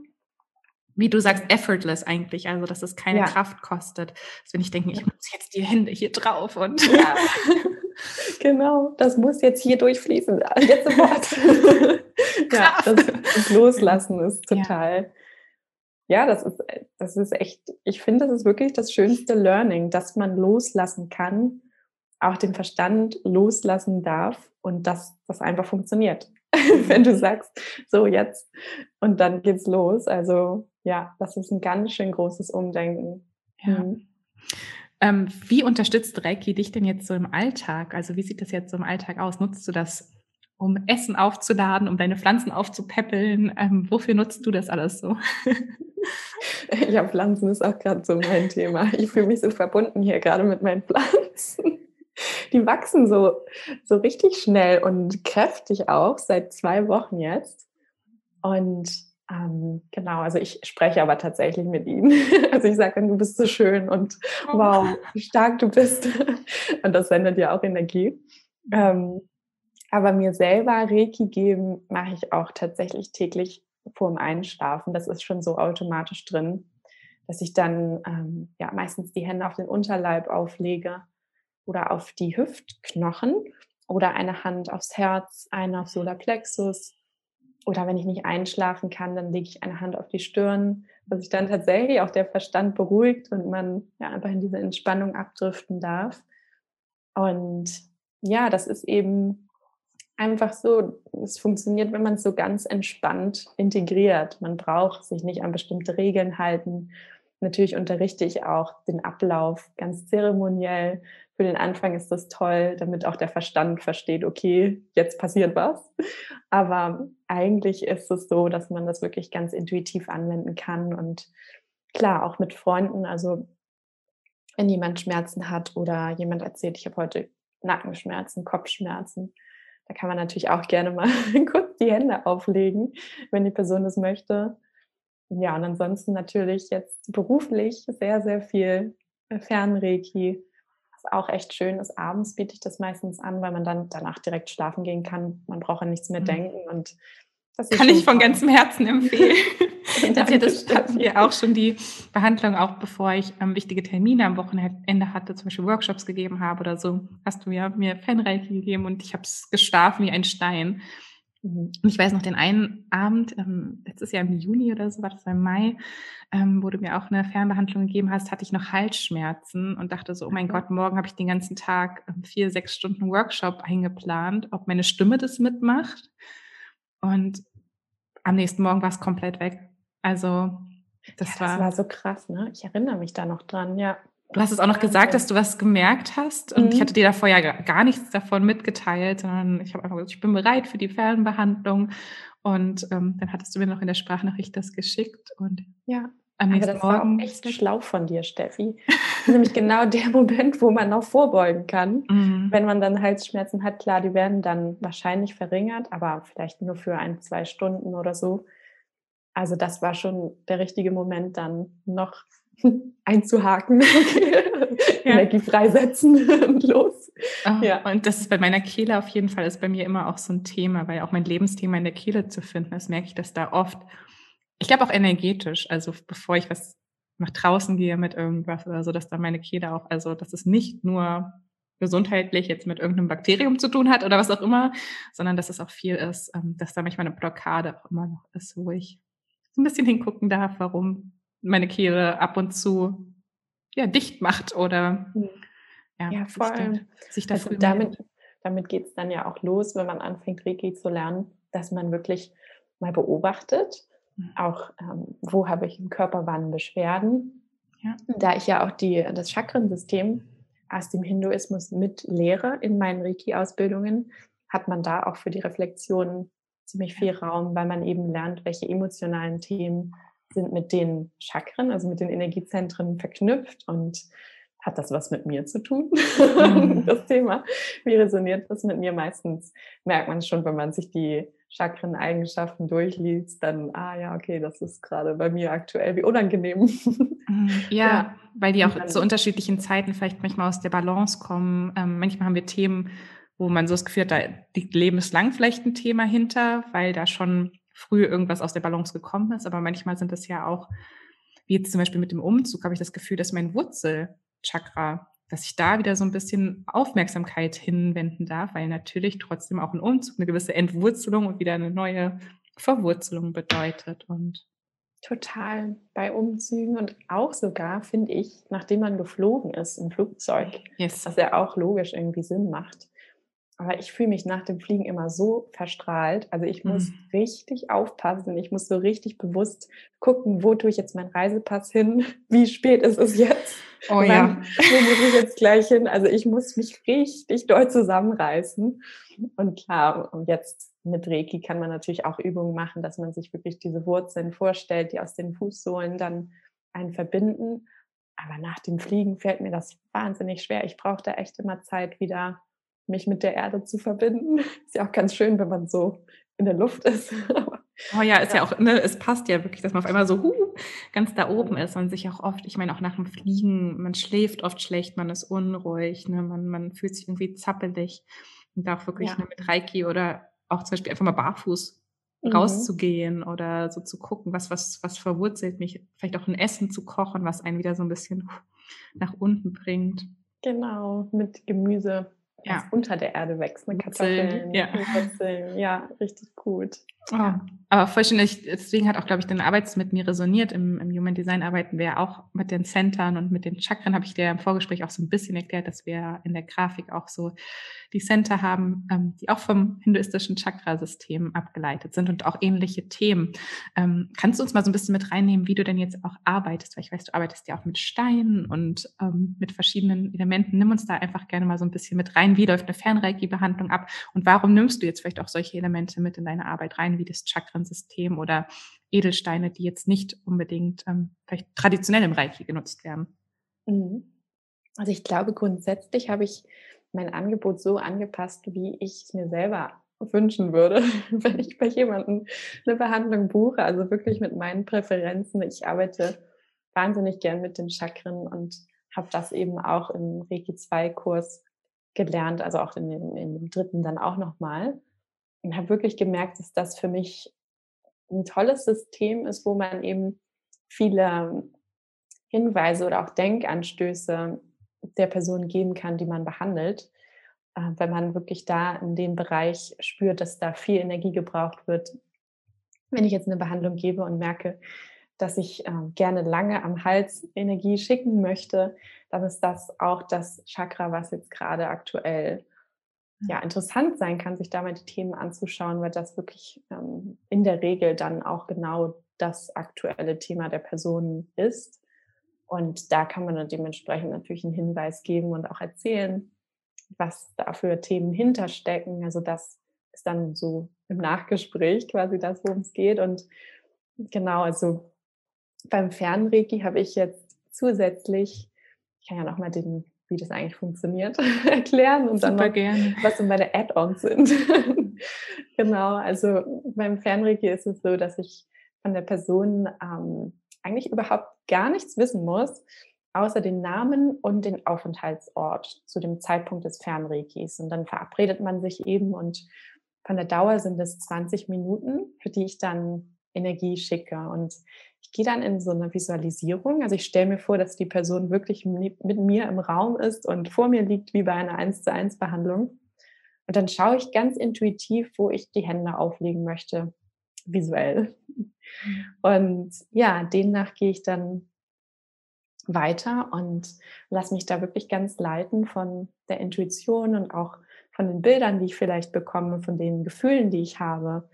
Wie du sagst, effortless eigentlich, also dass es keine ja. Kraft kostet. Also wenn ich denke, ich muss jetzt die Hände hier drauf und ja. *laughs* Genau, das muss jetzt hier durchfließen. Jetzt sofort. *laughs* ja, das, das, Loslassen ist total. Ja. das ist, das ist echt, ich finde, das ist wirklich das schönste Learning, dass man loslassen kann, auch den Verstand loslassen darf und dass das einfach funktioniert. *laughs* Wenn du sagst, so jetzt und dann geht's los. Also ja, das ist ein ganz schön großes Umdenken. Ja. Mhm. Ähm, wie unterstützt Reiki dich denn jetzt so im Alltag? Also wie sieht das jetzt so im Alltag aus? Nutzt du das, um Essen aufzuladen, um deine Pflanzen aufzupäppeln? Ähm, wofür nutzt du das alles so? *laughs* ja, Pflanzen ist auch gerade so mein Thema. Ich fühle mich so verbunden hier gerade mit meinen Pflanzen. Die wachsen so, so richtig schnell und kräftig auch, seit zwei Wochen jetzt. Und Ähm, genau, also ich spreche aber tatsächlich mit ihnen. *laughs* Also ich sage, du bist so schön und oh. wow, wie stark du bist. Und das sendet ja auch Energie. Ähm, aber mir selber Reiki geben mache ich auch tatsächlich täglich vor dem Einschlafen. Das ist schon so automatisch drin, dass ich dann ähm, ja meistens die Hände auf den Unterleib auflege oder auf die Hüftknochen oder eine Hand aufs Herz, eine auf Solarplexus. Oder wenn ich nicht einschlafen kann, dann lege ich eine Hand auf die Stirn, dass sich dann tatsächlich auch der Verstand beruhigt und man ja einfach in diese Entspannung abdriften darf. Und ja, das ist eben einfach so, es funktioniert, wenn man es so ganz entspannt integriert. Man braucht sich nicht an bestimmte Regeln halten. Natürlich unterrichte ich auch den Ablauf ganz zeremoniell. Für den Anfang ist das toll, damit auch der Verstand versteht, okay, jetzt passiert was. Aber eigentlich ist es so, dass man das wirklich ganz intuitiv anwenden kann und klar, auch mit Freunden. Also wenn jemand Schmerzen hat oder jemand erzählt, ich habe heute Nackenschmerzen, Kopfschmerzen, da kann man natürlich auch gerne mal *laughs* kurz die Hände auflegen, wenn die Person das möchte. Ja, und ansonsten natürlich jetzt beruflich sehr, sehr viel Fernreiki, was auch echt schön ist. Abends biete ich das meistens an, weil man dann danach direkt schlafen gehen kann. Man braucht an nichts mehr mhm. denken und das kann ich von ganzem Herzen empfehlen. *laughs* das hatten wir auch schon die Behandlung, auch bevor ich ähm, wichtige Termine am Wochenende hatte, zum Beispiel Workshops gegeben habe oder so, hast du ja mir Fanreiki gegeben und ich habe es geschlafen wie ein Stein. Mhm. Und ich weiß noch, den einen Abend, ähm, letztes Jahr im Juni oder so, war das im Mai, ähm, wo du mir auch eine Fernbehandlung gegeben hast, hatte ich noch Halsschmerzen und dachte so, oh mein Gott, morgen habe ich den ganzen Tag ähm, vier, sechs Stunden Workshop eingeplant, ob meine Stimme das mitmacht. Und am nächsten Morgen war es komplett weg. Also das, ja, war, war so krass, ne? Ich erinnere mich da noch dran, ja. Du hast es auch noch gesagt, dass du was gemerkt hast. Und mhm. ich hatte dir davor ja gar nichts davon mitgeteilt, sondern ich habe einfach gesagt, ich bin bereit für die Fernbehandlung. Und ähm, dann hattest du mir noch in der Sprachnachricht das geschickt. Und ja, am nächsten Aber das Morgen. War echt schlau von dir, Steffi. nämlich genau der Moment, wo man noch vorbeugen kann. *laughs* Mhm. Wenn man dann Halsschmerzen hat, klar, die werden dann wahrscheinlich verringert, aber vielleicht nur für ein, zwei Stunden oder so. Also das war schon der richtige Moment, dann noch *laughs* einzuhaken, *laughs* ja. Energie freisetzen und los. Oh, ja. Und das ist bei meiner Kehle auf jeden Fall ist bei mir immer auch so ein Thema, weil auch mein Lebensthema in der Kehle zu finden ist, merke ich, dass da oft ich glaube auch energetisch, also bevor ich was nach draußen gehe mit irgendwas oder so, dass da meine Kehle auch, also dass es nicht nur gesundheitlich jetzt mit irgendeinem Bakterium zu tun hat oder was auch immer, sondern dass es auch viel ist, ähm, dass da manchmal eine Blockade auch immer noch ist, wo ich so ein bisschen hingucken darf, warum meine Kehle ab und zu ja dicht macht oder hm. ja, ja vor allem sich da also damit, damit geht es dann ja auch los, wenn man anfängt, Reiki zu lernen, dass man wirklich mal beobachtet Mhm. Auch, ähm, wo habe ich im Körper wann Beschwerden? Ja. Da ich ja auch die, das Chakrensystem aus dem Hinduismus mit lehre in meinen Reiki-Ausbildungen, hat man da auch für die Reflexion ziemlich viel Raum, weil man eben lernt, welche emotionalen Themen sind mit den Chakren, also mit den Energiezentren verknüpft und hat das was mit mir zu tun? Mhm. *laughs* das Thema. Wie resoniert das mit mir? Meistens merkt man schon, wenn man sich die Chakren-Eigenschaften durchliest, dann, ah ja, okay, das ist gerade bei mir aktuell wie unangenehm. Mhm. *laughs* Ja, ja, weil die auch zu unterschiedlichen Zeiten vielleicht manchmal aus der Balance kommen. Ähm, manchmal haben wir Themen, wo man so das Gefühl hat, da liegt lebenslang vielleicht ein Thema hinter, weil da schon früh irgendwas aus der Balance gekommen ist. Aber manchmal sind es ja auch, wie jetzt zum Beispiel mit dem Umzug, habe ich das Gefühl, dass mein Wurzelchakra dass ich da wieder so ein bisschen Aufmerksamkeit hinwenden darf, weil natürlich trotzdem auch ein Umzug eine gewisse Entwurzelung und wieder eine neue Verwurzelung bedeutet. Und Total. Bei Umzügen und auch sogar, finde ich, nachdem man geflogen ist im Flugzeug, yes. was ja auch logisch irgendwie Sinn macht, aber ich fühle mich nach dem Fliegen immer so verstrahlt. Also ich muss mhm. richtig aufpassen. Ich muss so richtig bewusst gucken, wo tue ich jetzt meinen Reisepass hin? *laughs* Wie spät ist es jetzt? Oh Wann, ja. Wo muss ich jetzt gleich hin? Also ich muss mich richtig doll zusammenreißen. Und klar, und jetzt mit Reiki kann man natürlich auch Übungen machen, dass man sich wirklich diese Wurzeln vorstellt, die aus den Fußsohlen dann einen verbinden. Aber nach dem Fliegen fällt mir das wahnsinnig schwer. Ich brauche da echt immer Zeit wieder mich mit der Erde zu verbinden. *laughs* Ist ja auch ganz schön, wenn man so in der Luft ist. *laughs* Oh ja, ist ja, ja auch, ne, es passt ja wirklich, dass man auf einmal so huh, ganz da oben ist und sich auch oft, ich meine auch nach dem Fliegen, man schläft oft schlecht, man ist unruhig, ne, man, man fühlt sich irgendwie zappelig und da auch wirklich ja. ne, mit Reiki oder auch zum Beispiel einfach mal barfuß mhm. rauszugehen oder so zu gucken, was, was, was verwurzelt mich, vielleicht auch ein Essen zu kochen, was einen wieder so ein bisschen nach unten bringt. Genau, mit Gemüse ja. unter der Erde wächst, mit Kartoffeln, ja. Wurzeln. Ja, richtig gut. Oh, ja. Aber vollständig, deswegen hat auch, glaube ich, deine Arbeit mit mir resoniert. Im, Im Human Design arbeiten wir ja auch mit den Centern und mit den Chakren, habe ich dir im Vorgespräch auch so ein bisschen erklärt, dass wir in der Grafik auch so die Center haben, ähm, die auch vom hinduistischen Chakrasystem abgeleitet sind und auch ähnliche Themen. Ähm, kannst du uns mal so ein bisschen mit reinnehmen, wie du denn jetzt auch arbeitest? Weil ich weiß, du arbeitest ja auch mit Steinen und ähm, mit verschiedenen Elementen. Nimm uns da einfach gerne mal so ein bisschen mit rein. Wie läuft eine Fernreiki-Behandlung ab? Und warum nimmst du jetzt vielleicht auch solche Elemente mit in deine Arbeit rein, wie das Chakrensystem oder Edelsteine, die jetzt nicht unbedingt ähm, vielleicht traditionell im Reiki genutzt werden? Mhm. Also ich glaube, grundsätzlich habe ich mein Angebot so angepasst, wie ich es mir selber wünschen würde, *laughs* wenn ich bei jemandem eine Behandlung buche. Also wirklich mit meinen Präferenzen. Ich arbeite wahnsinnig gern mit den Chakren und habe das eben auch im Reiki 2 Kurs gelernt, also auch in dem, in dem dritten dann auch nochmal. Und habe wirklich gemerkt, dass das für mich ein tolles System ist, wo man eben viele Hinweise oder auch Denkanstöße der Person geben kann, die man behandelt. Äh, wenn man wirklich da in dem Bereich spürt, dass da viel Energie gebraucht wird. Wenn ich jetzt eine Behandlung gebe und merke, dass ich äh, gerne lange am Hals Energie schicken möchte, dann ist das auch das Chakra, was jetzt gerade aktuell ja, interessant sein kann, sich da mal die Themen anzuschauen, weil das wirklich ähm, in der Regel dann auch genau das aktuelle Thema der Person ist. Und da kann man dann dementsprechend natürlich einen Hinweis geben und auch erzählen, was da für Themen hinterstecken. Also das ist dann so im Nachgespräch quasi das, worum es geht. Und genau, also beim Fernreiki habe ich jetzt zusätzlich, ich kann ja nochmal den, wie das eigentlich funktioniert, *laughs* erklären und Super dann noch, gerne. was so meine Add-ons sind. *laughs* genau, also beim Fernreiki ist es so, dass ich von der Person ähm, eigentlich überhaupt gar nichts wissen muss, außer den Namen und den Aufenthaltsort zu dem Zeitpunkt des Fernreikis. Und dann verabredet man sich eben und von der Dauer sind es 20 Minuten, für die ich dann Energie schicke. Und ich gehe dann in so eine Visualisierung. Also ich stelle mir vor, dass die Person wirklich mit mir im Raum ist und vor mir liegt wie bei einer 1 zu 1 Behandlung. Und dann schaue ich ganz intuitiv, wo ich die Hände auflegen möchte, visuell. Mhm. Und ja, demnach gehe ich dann weiter und lasse mich da wirklich ganz leiten von der Intuition und auch von den Bildern, die ich vielleicht bekomme, von den Gefühlen, die ich habe.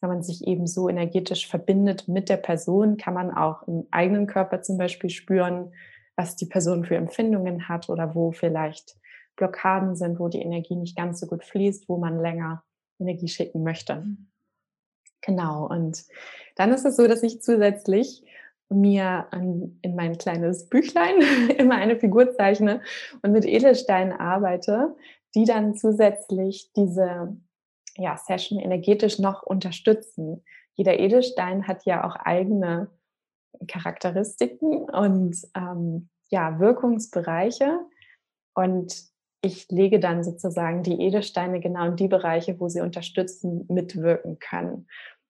Wenn man sich eben so energetisch verbindet mit der Person, kann man auch im eigenen Körper zum Beispiel spüren, was die Person für Empfindungen hat oder wo vielleicht Blockaden sind, wo die Energie nicht ganz so gut fließt, wo man länger Energie schicken möchte. Mhm. Genau. Und dann ist es so, dass ich zusätzlich mir an, in mein kleines Büchlein *laughs* immer eine Figur zeichne und mit Edelsteinen arbeite, die dann zusätzlich diese ja, Session energetisch noch unterstützen. Jeder Edelstein hat ja auch eigene Charakteristiken und ähm, ja, Wirkungsbereiche. Und ich lege dann sozusagen die Edelsteine genau in die Bereiche, wo sie unterstützen, mitwirken können.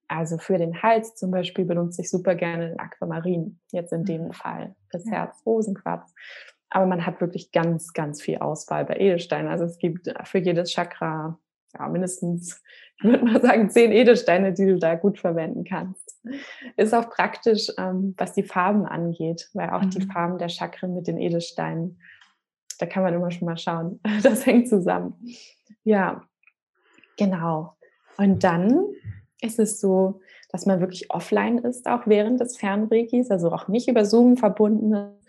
Also für den Hals zum Beispiel benutze ich super gerne den Aquamarin, jetzt in dem mhm. Fall. Fürs ja. Herz Rosenquarz. Aber man hat wirklich ganz, ganz viel Auswahl bei Edelsteinen. Also es gibt für jedes Chakra ja, mindestens, *laughs* ich würde mal sagen, zehn Edelsteine, die du da gut verwenden kannst. Ist auch praktisch, ähm, was die Farben angeht, weil auch mhm. die Farben der Chakren mit den Edelsteinen, da kann man immer schon mal schauen. *laughs* Das hängt zusammen. Ja, genau. Und dann ist es so, dass man wirklich offline ist, auch während des Fernregis, also auch nicht über Zoom verbunden ist,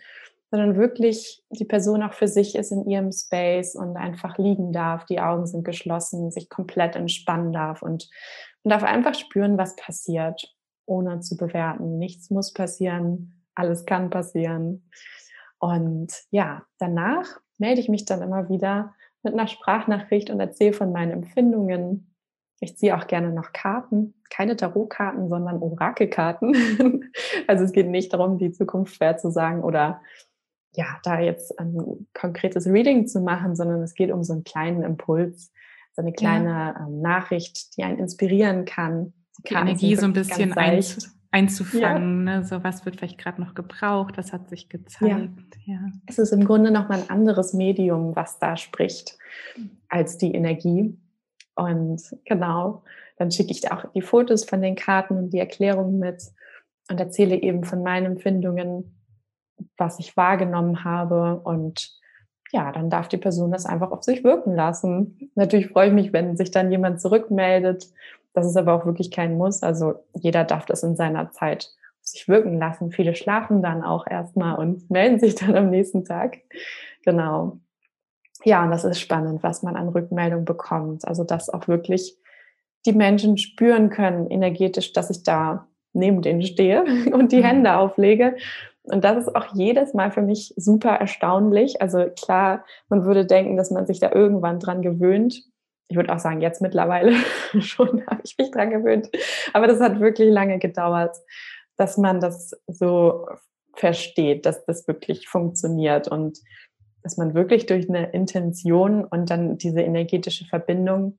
sondern wirklich die Person auch für sich ist in ihrem Space und einfach liegen darf, die Augen sind geschlossen, sich komplett entspannen darf und man darf einfach spüren, was passiert, ohne zu bewerten. Nichts muss passieren, alles kann passieren. Und ja, danach melde ich mich dann immer wieder mit einer Sprachnachricht und erzähle von meinen Empfindungen, Ich ziehe auch gerne noch Karten, keine Tarotkarten, sondern Orakelkarten. *laughs* also es geht nicht darum, die Zukunft schwer zu sagen oder ja, da jetzt ein konkretes Reading zu machen, sondern es geht um so einen kleinen Impuls, so eine kleine ja. ähm, Nachricht, die einen inspirieren kann. Die, die Energie so ein bisschen einzu einzufangen. Ja. Ne? So was wird vielleicht gerade noch gebraucht, was hat sich gezeigt. Ja. ja. Es ist im Grunde nochmal ein anderes Medium, was da spricht, als die Energie. Und genau, dann schicke ich auch die Fotos von den Karten und die Erklärungen mit und erzähle eben von meinen Empfindungen, was ich wahrgenommen habe. Und ja, dann darf die Person das einfach auf sich wirken lassen. Natürlich freue ich mich, wenn sich dann jemand zurückmeldet. Das ist aber auch wirklich kein Muss. Also jeder darf das in seiner Zeit sich wirken lassen. Viele schlafen dann auch erstmal und *laughs* melden sich dann am nächsten Tag. Genau ja, und das ist spannend, was man an Rückmeldung bekommt. Also, dass auch wirklich die Menschen spüren können, energetisch, dass ich da neben denen stehe *laughs* und die mhm. Hände auflege. Und das ist auch jedes Mal für mich super erstaunlich. Also klar, man würde denken, dass man sich da irgendwann dran gewöhnt. Ich würde auch sagen, jetzt mittlerweile *laughs* schon habe ich mich dran gewöhnt. Aber das hat wirklich lange gedauert, dass man das so versteht, dass das wirklich funktioniert. Und dass man wirklich durch eine Intention und dann diese energetische Verbindung,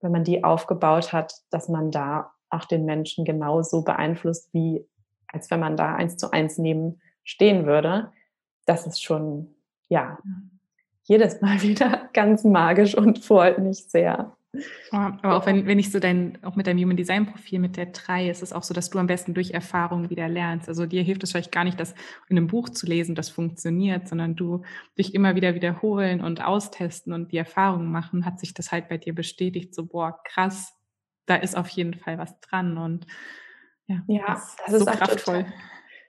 wenn man die aufgebaut hat, dass man da auch den Menschen genauso beeinflusst, wie als wenn man da eins zu eins neben stehen würde. Das ist schon, ja, jedes Mal *laughs* wieder ganz magisch und freut mich sehr. Aber auch wenn, wenn ich so dein, auch mit deinem Human Design Profil, mit der 3, ist es auch so, dass du am besten durch Erfahrung wieder lernst. Also dir hilft es vielleicht gar nicht, das in einem Buch zu lesen, das funktioniert, sondern du dich immer wieder wiederholen und austesten und die Erfahrung machen, hat sich das halt bei dir bestätigt, so, boah, krass, da ist auf jeden Fall was dran und ja, ja das, das ist so kraftvoll. Total,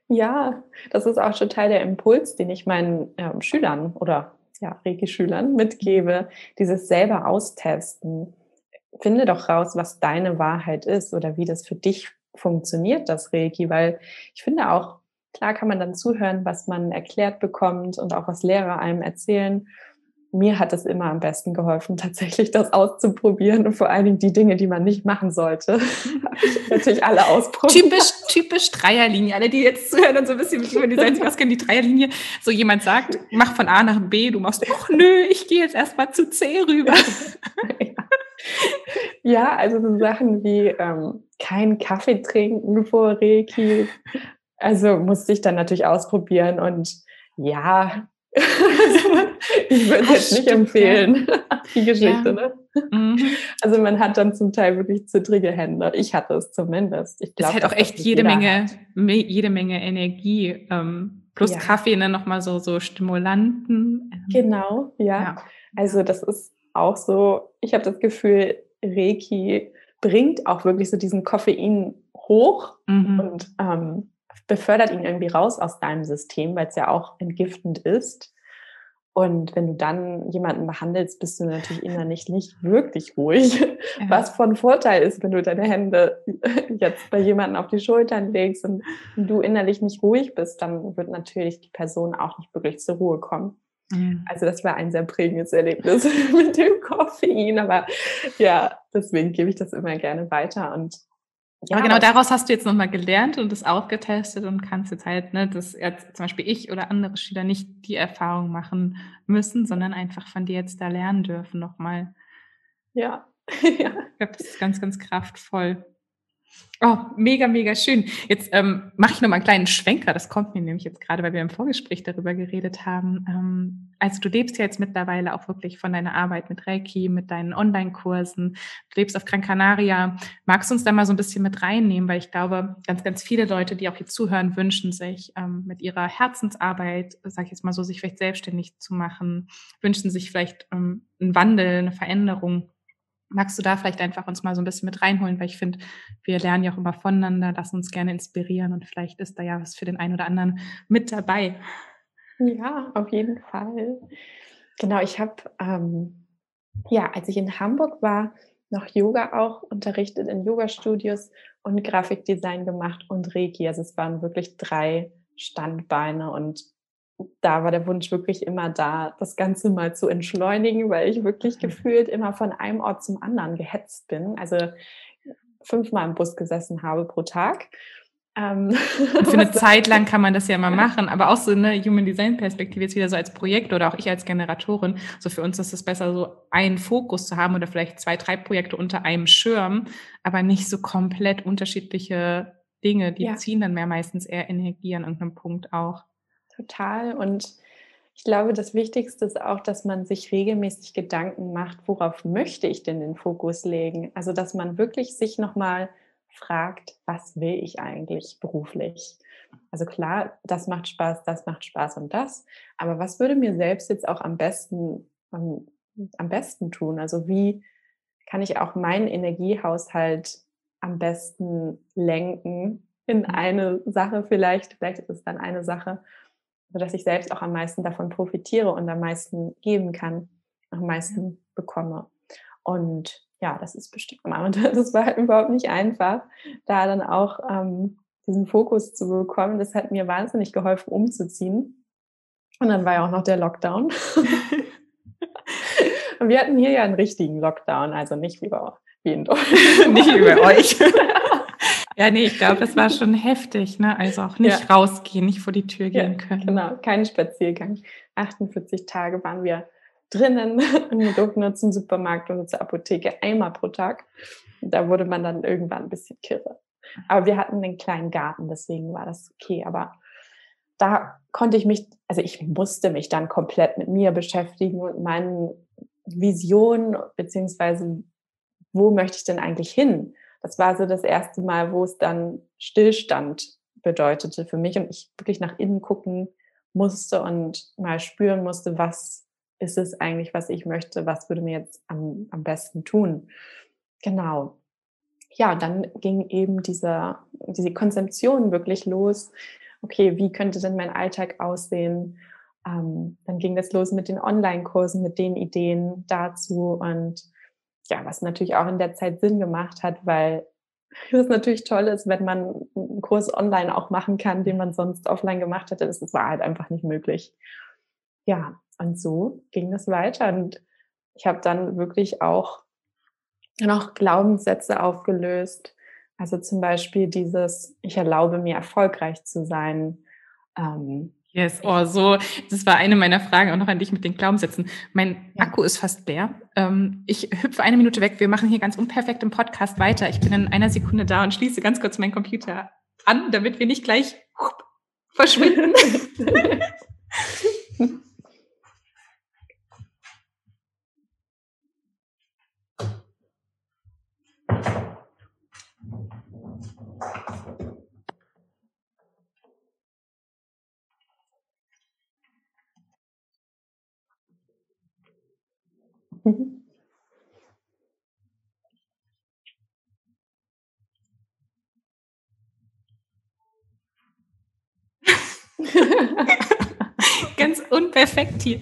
ja, das ist auch schon Teil der Impuls, den ich meinen ähm, Schülern oder ja, Reiki-Schülern mitgebe, dieses selber austesten. Finde doch raus, was deine Wahrheit ist oder wie das für dich funktioniert, das Reiki, weil ich finde auch, klar kann man dann zuhören, was man erklärt bekommt und auch was Lehrer einem erzählen mir hat es immer am besten geholfen, *laughs* tatsächlich das auszuprobieren und vor allen Dingen die Dinge, die man nicht machen sollte, *laughs* natürlich alle ausprobiert. Typisch, typisch Dreierlinie. Alle, die jetzt zuhören und so ein bisschen über die Seite, *laughs* was kann die Dreierlinie? So jemand sagt, mach von A nach B, du machst, ach nö, ich gehe jetzt erstmal zu C rüber. ja, also so Sachen wie ähm, kein Kaffee trinken vor Reiki. Also musste ich dann natürlich ausprobieren und ja, *laughs* ich würde es jetzt nicht empfehlen, *laughs* die Geschichte. Ja. Ne? Mhm. Also man hat dann zum Teil wirklich zittrige Hände. Ich hatte es zumindest. Ich glaub, das hat auch echt jede Menge, me jede Menge Energie. Ähm, plus ja. Kaffee, ne, nochmal so, so Stimulanten. Genau, ja. ja. Also das ist auch so, ich habe das Gefühl, Reiki bringt auch wirklich so diesen Koffein hoch mhm. und ähm, befördert ihn irgendwie raus aus deinem System, weil es ja auch entgiftend ist. Und wenn du dann jemanden behandelst, bist du natürlich innerlich nicht wirklich ruhig. Ja. Was von Vorteil ist, wenn du deine Hände jetzt bei jemandem auf die Schultern legst und du innerlich nicht ruhig bist, dann wird natürlich die Person auch nicht wirklich zur Ruhe kommen. Mhm. Also das war ein sehr prägendes Erlebnis *laughs* mit dem Koffein. Aber ja, deswegen gebe ich das immer gerne weiter. Und ja, Aber genau daraus hast du jetzt nochmal gelernt und das aufgetestet und kannst jetzt halt, ne, dass jetzt zum Beispiel ich oder andere Schüler nicht die Erfahrung machen müssen, sondern einfach von dir jetzt da lernen dürfen nochmal. Ja. *laughs* ja. Ich glaube, das ist ganz, ganz kraftvoll. Oh, mega, mega schön. Jetzt ähm, mache ich noch mal einen kleinen Schwenker. Das kommt mir nämlich jetzt gerade, weil wir im Vorgespräch darüber geredet haben. Ähm, also du lebst ja jetzt mittlerweile auch wirklich von deiner Arbeit mit Reiki, mit deinen Online-Kursen. Du lebst auf Gran Canaria. Magst du uns da mal so ein bisschen mit reinnehmen? Weil ich glaube, ganz, ganz viele Leute, die auch hier zuhören, wünschen sich ähm, mit ihrer Herzensarbeit, sage ich jetzt mal so, sich vielleicht selbstständig zu machen, wünschen sich vielleicht ähm, einen Wandel, eine Veränderung. Magst du da vielleicht einfach uns mal so ein bisschen mit reinholen, weil ich finde, wir lernen ja auch immer voneinander, lass uns gerne inspirieren und vielleicht ist da ja was für den einen oder anderen mit dabei. Ja, auf jeden Fall. Genau, ich habe ähm, ja, als ich in Hamburg war, noch Yoga auch unterrichtet in Yoga-Studios und Grafikdesign gemacht und Reiki. Also es waren wirklich drei Standbeine und da war der Wunsch wirklich immer da, das Ganze mal zu entschleunigen, weil ich wirklich mhm. gefühlt immer von einem Ort zum anderen gehetzt bin. Also fünfmal im Bus gesessen habe pro Tag. Ähm, *laughs* für eine Zeit lang kann man das ja mal machen, aber auch so eine Human Design Perspektive jetzt wieder so als Projekt oder auch ich als Generatorin. So für uns ist es besser, so einen Fokus zu haben oder vielleicht zwei, drei Projekte unter einem Schirm, aber nicht so komplett unterschiedliche Dinge. Die ja. ziehen dann mehr meistens eher Energie an irgendeinem Punkt auch. Total. Und ich glaube, das Wichtigste ist auch, dass man sich regelmäßig Gedanken macht, worauf möchte ich denn den Fokus legen? Also, dass man wirklich sich nochmal fragt, was will ich eigentlich beruflich? Also klar, das macht Spaß, das macht Spaß und das. Aber was würde mir selbst jetzt auch am besten, am, am besten tun? Also wie kann ich auch meinen Energiehaushalt am besten lenken in mhm. eine Sache vielleicht? Vielleicht ist es dann eine Sache sodass ich selbst auch am meisten davon profitiere und am meisten geben kann, am meisten bekomme. Und ja, das ist bestimmt *laughs* und das war halt überhaupt nicht einfach, da dann auch ähm, diesen Fokus zu bekommen. Das hat mir wahnsinnig geholfen, umzuziehen. Und dann war ja auch noch der Lockdown. *laughs* und wir hatten hier ja einen richtigen Lockdown, also nicht wie, bei, wie in *laughs* Deutschland. nicht wie bei euch. Ja, nee, ich glaube, das war schon heftig, ne? Also auch nicht ja. rausgehen, nicht vor die Tür gehen ja, können. Genau, kein Spaziergang. 48 Tage waren wir drinnen *laughs* und wir durften nur zum Supermarkt und zur Apotheke einmal pro Tag. Da wurde man dann irgendwann ein bisschen kirre. Aber wir hatten einen kleinen Garten, deswegen war das okay. Aber da konnte ich mich, also ich musste mich dann komplett mit mir beschäftigen und meinen Visionen, beziehungsweise wo möchte ich denn eigentlich hin? Das war so das erste Mal, wo es dann Stillstand bedeutete für mich und ich wirklich nach innen gucken musste und mal spüren musste, was ist es eigentlich, was ich möchte, was würde mir jetzt am, am besten tun. Genau. Ja, dann ging eben diese, diese Konzeption wirklich los. Okay, wie könnte denn mein Alltag aussehen? Ähm, dann ging das los mit den Online-Kursen, mit den Ideen dazu und ja, was natürlich auch in der Zeit Sinn gemacht hat, weil *laughs* es natürlich toll ist, wenn man einen Kurs online auch machen kann, den man sonst offline gemacht hätte. Das war halt einfach nicht möglich. Ja, und so ging das weiter. Und ich habe dann wirklich auch noch Glaubenssätze aufgelöst. Also zum Beispiel dieses, ich erlaube mir erfolgreich zu sein. Ähm, Yes, oh, so, das war eine meiner Fragen auch noch an dich mit den Glaubenssätzen. Mein ja. Akku ist fast leer. Ähm, ich hüpfe eine Minute weg. Wir machen hier ganz unperfekt im Podcast weiter. Ich bin in einer Sekunde da und schließe ganz kurz meinen Computer an, damit wir nicht gleich verschwinden. *laughs* *laughs* Ganz unperfekt hier.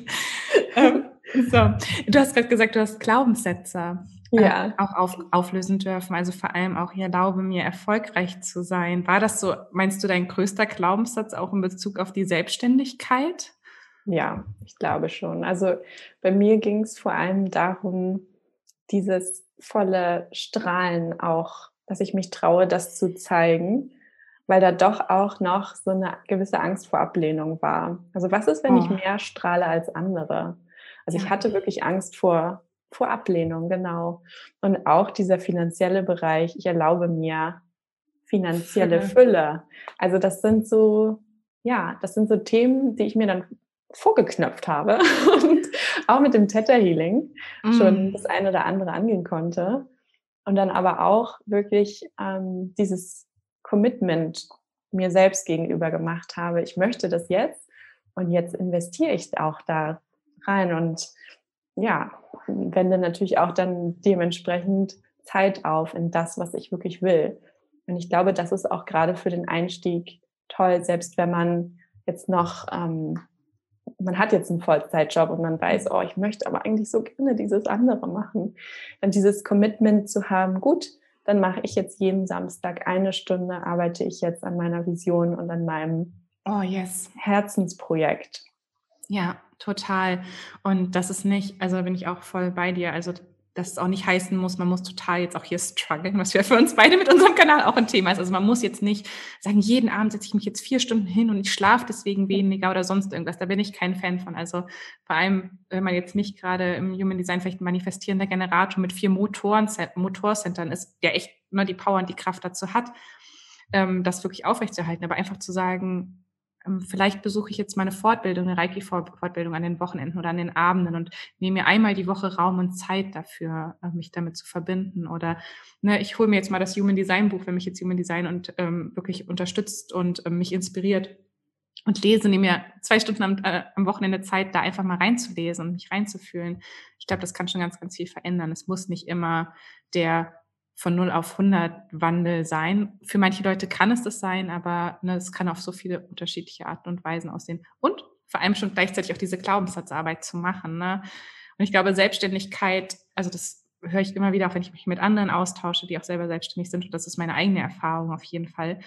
Ähm, so. Du hast gerade gesagt, du hast Glaubenssätze äh, ja. äh, auch auf, auflösen dürfen. Also vor allem auch, ich erlaube mir, erfolgreich zu sein. War das so, meinst du, dein größter Glaubenssatz auch in Bezug auf die Selbstständigkeit? Ja, ich glaube schon. Also bei mir ging es vor allem darum, dieses volle Strahlen auch, dass ich mich traue, das zu zeigen, weil da doch auch noch so eine gewisse Angst vor Ablehnung war. Also was ist, wenn oh. ich mehr strahle als andere? Also ich hatte wirklich Angst vor, vor Ablehnung, genau. Und auch dieser finanzielle Bereich, ich erlaube mir finanzielle *laughs* Fülle. Also das sind so, ja, das sind so Themen, die ich mir dann vorgeknöpft habe *laughs* und auch mit dem Theta Healing mm. schon das eine oder andere angehen konnte. Und dann aber auch wirklich ähm, dieses Commitment mir selbst gegenüber gemacht habe. Ich möchte das jetzt und jetzt investiere ich auch da rein und ja, wende natürlich auch dann dementsprechend Zeit auf in das, was ich wirklich will. Und ich glaube, das ist auch gerade für den Einstieg toll, selbst wenn man jetzt noch ähm, man hat jetzt einen Vollzeitjob und man weiß, oh, ich möchte aber eigentlich so gerne dieses andere machen. Dann dieses Commitment zu haben, gut, dann mache ich jetzt jeden Samstag eine Stunde, arbeite ich jetzt an meiner Vision und an meinem oh, yes. Herzensprojekt. Ja, total. Und das ist nicht, also bin ich auch voll bei dir. Also dass es auch nicht heißen muss, man muss total jetzt auch hier strugglen, was ja für uns beide mit unserem Kanal auch ein Thema ist. Also man muss jetzt nicht sagen, jeden Abend setze ich mich jetzt vier Stunden hin und ich schlafe deswegen weniger oder sonst irgendwas. Da bin ich kein Fan von. Also vor allem, wenn man jetzt nicht gerade im Human Design vielleicht ein manifestierender Generator mit vier Motoren, Motorcentern ist, der echt nur die Power und die Kraft dazu hat, ähm, das wirklich aufrechtzuerhalten. Aber einfach zu sagen, vielleicht besuche ich jetzt meine Fortbildung, eine Reiki-Fortbildung an den Wochenenden oder an den Abenden und nehme mir einmal die Woche Raum und Zeit dafür, äh, mich damit zu verbinden. Oder ne, ich hole mir jetzt mal das Human Design Buch, wenn mich jetzt Human Design und ähm, wirklich unterstützt und ähm, mich inspiriert und lese, nehme mir zwei Stunden am, äh, am Wochenende Zeit, da einfach mal reinzulesen und mich reinzufühlen. Ich glaube, das kann schon ganz, ganz viel verändern. Es muss nicht immer der von 0 auf 100 Wandel sein. Für manche Leute kann es das sein, aber ne, es kann auf so viele unterschiedliche Arten und Weisen aussehen. Und vor allem schon gleichzeitig auch diese Glaubenssatzarbeit zu machen. Ne? Und ich glaube, Selbstständigkeit, also das höre ich immer wieder, auch wenn ich mich mit anderen austausche, die auch selber selbstständig sind. Und das ist meine eigene Erfahrung auf jeden Fall.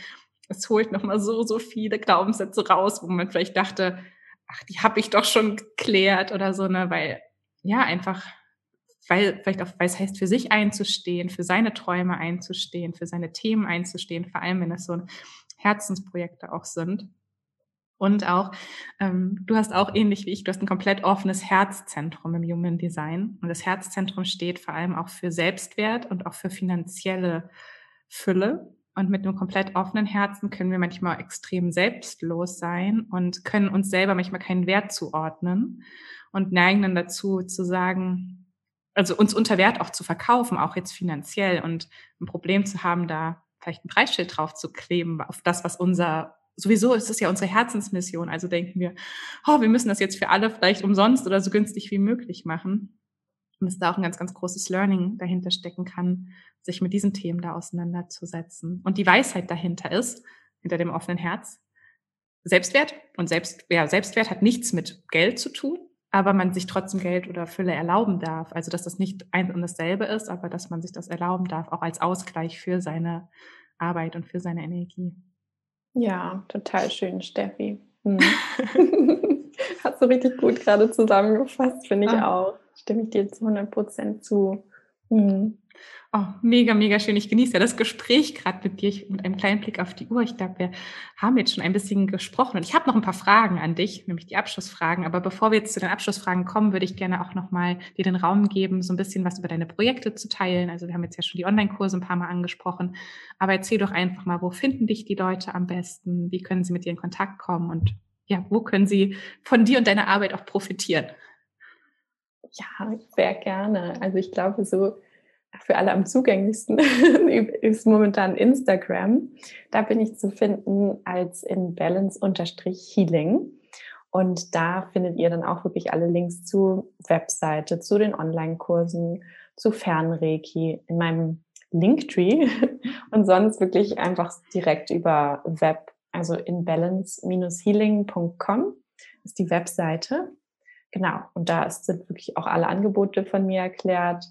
Es holt nochmal so, so viele Glaubenssätze raus, wo man vielleicht dachte, ach, die habe ich doch schon geklärt oder so, ne, weil ja, einfach weil vielleicht auch, weil es heißt, für sich einzustehen, für seine Träume einzustehen, für seine Themen einzustehen, vor allem wenn es so Herzensprojekte auch sind. Und auch, ähm, du hast auch ähnlich wie ich, du hast ein komplett offenes Herzzentrum im Human Design. Und das Herzzentrum steht vor allem auch für Selbstwert und auch für finanzielle Fülle. Und mit einem komplett offenen Herzen können wir manchmal extrem selbstlos sein und können uns selber manchmal keinen Wert zuordnen und neigen dann dazu zu sagen, also uns unter Wert auch zu verkaufen, auch jetzt finanziell und ein Problem zu haben, da vielleicht ein Preisschild drauf zu kleben auf das, was unser sowieso ist es ja unsere Herzensmission. Also denken wir, oh, wir müssen das jetzt für alle vielleicht umsonst oder so günstig wie möglich machen. Und dass da auch ein ganz, ganz großes Learning dahinter stecken kann, sich mit diesen Themen da auseinanderzusetzen. Und die Weisheit dahinter ist, hinter dem offenen Herz, Selbstwert und Selbst, ja, Selbstwert hat nichts mit Geld zu tun, aber man sich trotzdem Geld oder Fülle erlauben darf. Also dass das nicht eins und dasselbe ist, aber dass man sich das erlauben darf, auch als Ausgleich für seine Arbeit und für seine Energie. Ja, total schön, Steffi. Hm. *laughs* Hast du richtig gut gerade zusammengefasst, finde ich ah. auch. Stimme ich dir zu 100 Prozent zu. Hm. Oh, mega, mega schön. Ich genieße ja das Gespräch gerade mit dir ich, mit einem kleinen Blick auf die Uhr. Ich glaube, wir haben jetzt schon ein bisschen gesprochen und ich habe noch ein paar Fragen an dich, nämlich die Abschlussfragen. Aber bevor wir jetzt zu den Abschlussfragen kommen, würde ich gerne auch nochmal dir den Raum geben, so ein bisschen was über deine Projekte zu teilen. Also wir haben jetzt ja schon die Online-Kurse ein paar Mal angesprochen. Aber erzähl doch einfach mal, wo finden dich die Leute am besten? Wie können sie mit dir in Kontakt kommen? Und ja, wo können sie von dir und deiner Arbeit auch profitieren? Ja, sehr gerne. Also ich glaube, so für alle am zugänglichsten *laughs* ist momentan Instagram. Da bin ich zu finden als in balance-healing. Und da findet ihr dann auch wirklich alle Links zu Webseite, zu den Online-Kursen, zu Fernreiki in meinem Linktree *laughs* und sonst wirklich einfach direkt über Web, also in balance-healing.com ist die Webseite. Genau, und da sind wirklich auch alle Angebote von mir erklärt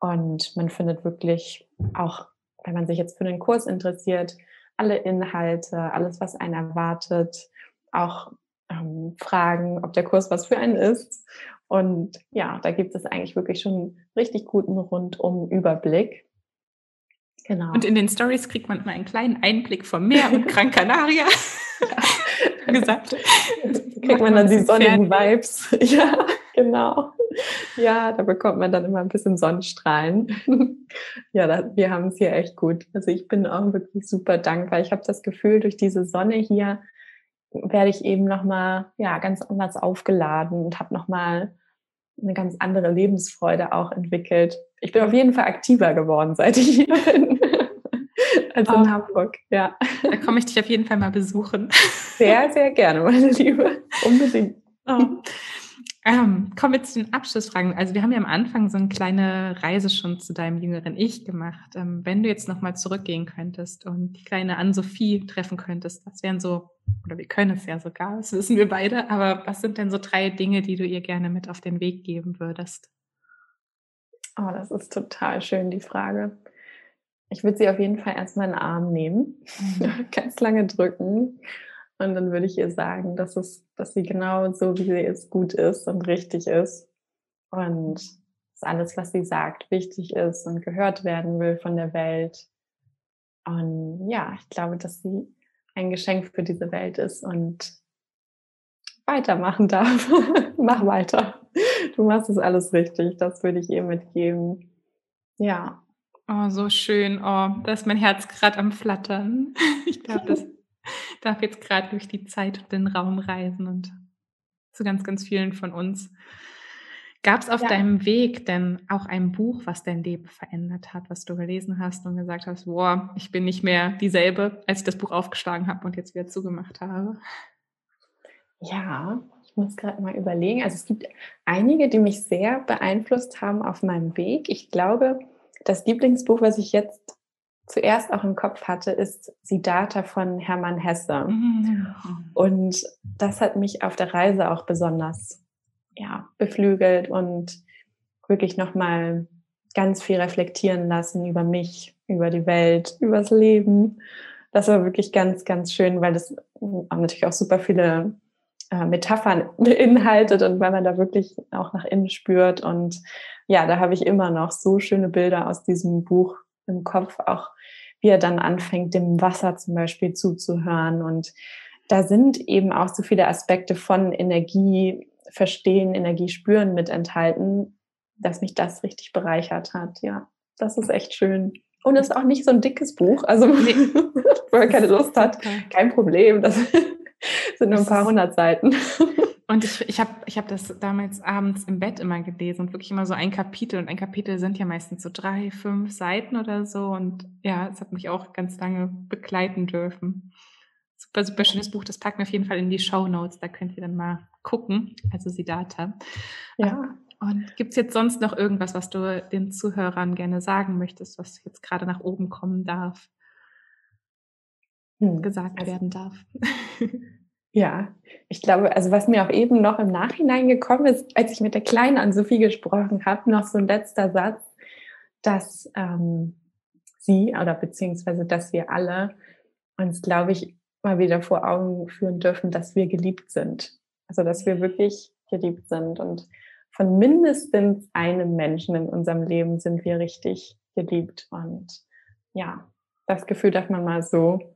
und man findet wirklich auch, wenn man sich jetzt für den Kurs interessiert, alle Inhalte, alles, was einen erwartet, auch ähm, Fragen, ob der Kurs was für einen ist. Und ja, da gibt es eigentlich wirklich schon einen richtig guten rundum Überblick. Genau. Und in den Stories kriegt man immer einen kleinen Einblick vom Meer und Gran Canaria. *laughs* *laughs* gesagt. Kriegt man dann die sonnigen Vibes. *laughs* Ja, genau. Ja, da bekommt man dann immer ein bisschen Sonnenstrahlen. *laughs* ja, da, wir haben es hier echt gut. Also ich bin auch wirklich super dankbar. Ich habe das Gefühl, durch diese Sonne hier werde ich eben nochmal ja, ganz anders aufgeladen und habe nochmal eine ganz andere Lebensfreude auch entwickelt. Ich bin auf jeden Fall aktiver geworden, seit ich hier bin. Als in oh. Hamburg, ja. Da komme ich dich auf jeden Fall mal besuchen. Sehr, sehr gerne, meine Liebe. Unbedingt. Oh. Ähm, kommen wir zu den Abschlussfragen. Also wir haben ja am Anfang so eine kleine Reise schon zu deinem jüngeren Ich gemacht. Ähm, wenn du jetzt nochmal zurückgehen könntest und die kleine Ann-Sophie treffen könntest, was wären so, oder wir können es ja sogar, das wissen wir beide, aber was sind denn so drei Dinge, die du ihr gerne mit auf den Weg geben würdest? Oh, das ist total schön, die Frage. Ich würde sie auf jeden Fall erstmal in den Arm nehmen, mhm. *laughs* ganz lange drücken Und dann würde ich ihr sagen, dass es, dass sie genau so, wie sie ist, gut ist und richtig ist. Und dass alles, was sie sagt, wichtig ist und gehört werden will von der Welt. Und ja, ich glaube, dass sie ein Geschenk für diese Welt ist und weitermachen *laughs* darf. Mach weiter. Du machst es alles richtig. Das würde ich ihr mitgeben. Ja. Oh, so schön. Oh, da ist mein Herz gerade am Flattern. *laughs* Ich glaube, das darf jetzt gerade durch die Zeit und den Raum reisen und zu ganz, ganz vielen von uns. Gab es auf ja. deinem Weg denn auch ein Buch, was dein Leben verändert hat, was du gelesen hast und gesagt hast, wow, ich bin nicht mehr dieselbe, als ich das Buch aufgeschlagen habe und jetzt wieder zugemacht habe? Ja, ich muss gerade mal überlegen. Also es gibt einige, die mich sehr beeinflusst haben auf meinem Weg. Ich glaube, das Lieblingsbuch, was ich jetzt zuerst auch im Kopf hatte, ist Siddhartha von Hermann Hesse. Mhm. Und das hat mich auf der Reise auch besonders ja, beflügelt und wirklich nochmal ganz viel reflektieren lassen über mich, über die Welt, über das Leben. Das war wirklich ganz, ganz schön, weil das natürlich auch super viele äh, Metaphern *laughs* beinhaltet und weil man da wirklich auch nach innen spürt. Und ja, da habe ich immer noch so schöne Bilder aus diesem Buch im Kopf, auch wie er dann anfängt, dem Wasser zum Beispiel zuzuhören. Und da sind eben auch so viele Aspekte von Energie verstehen, Energie spüren mit enthalten, dass mich das richtig bereichert hat. Ja, das ist echt schön. Und es ist auch nicht so ein dickes Buch. Also, nee. *laughs* wenn man keine Lust hat, kein Problem. Das *laughs* sind nur ein paar hundert Seiten. *laughs* Und ich, ich habe ich hab das damals abends im Bett immer gelesen und wirklich immer so ein Kapitel. Und ein Kapitel sind ja meistens so drei, fünf Seiten oder so. Und ja, es hat mich auch ganz lange begleiten dürfen. Super, super schönes Buch. Das packen wir auf jeden Fall in die Show Notes. Da könnt ihr dann mal gucken. Also Siddhartha. Ja. Und gibt es jetzt sonst noch irgendwas, was du den Zuhörern gerne sagen möchtest, was jetzt gerade nach oben kommen darf? Hm. Gesagt also, werden darf. *laughs* Ja, ich glaube, also was mir auch eben noch im Nachhinein gekommen ist, als ich mit der Kleinen an Sophie gesprochen habe, noch so ein letzter Satz, dass ähm, sie oder beziehungsweise dass wir alle uns, glaube ich, mal wieder vor Augen führen dürfen, dass wir geliebt sind. Also dass wir wirklich geliebt sind und von mindestens einem Menschen in unserem Leben sind wir richtig geliebt. Und ja, das Gefühl darf man mal so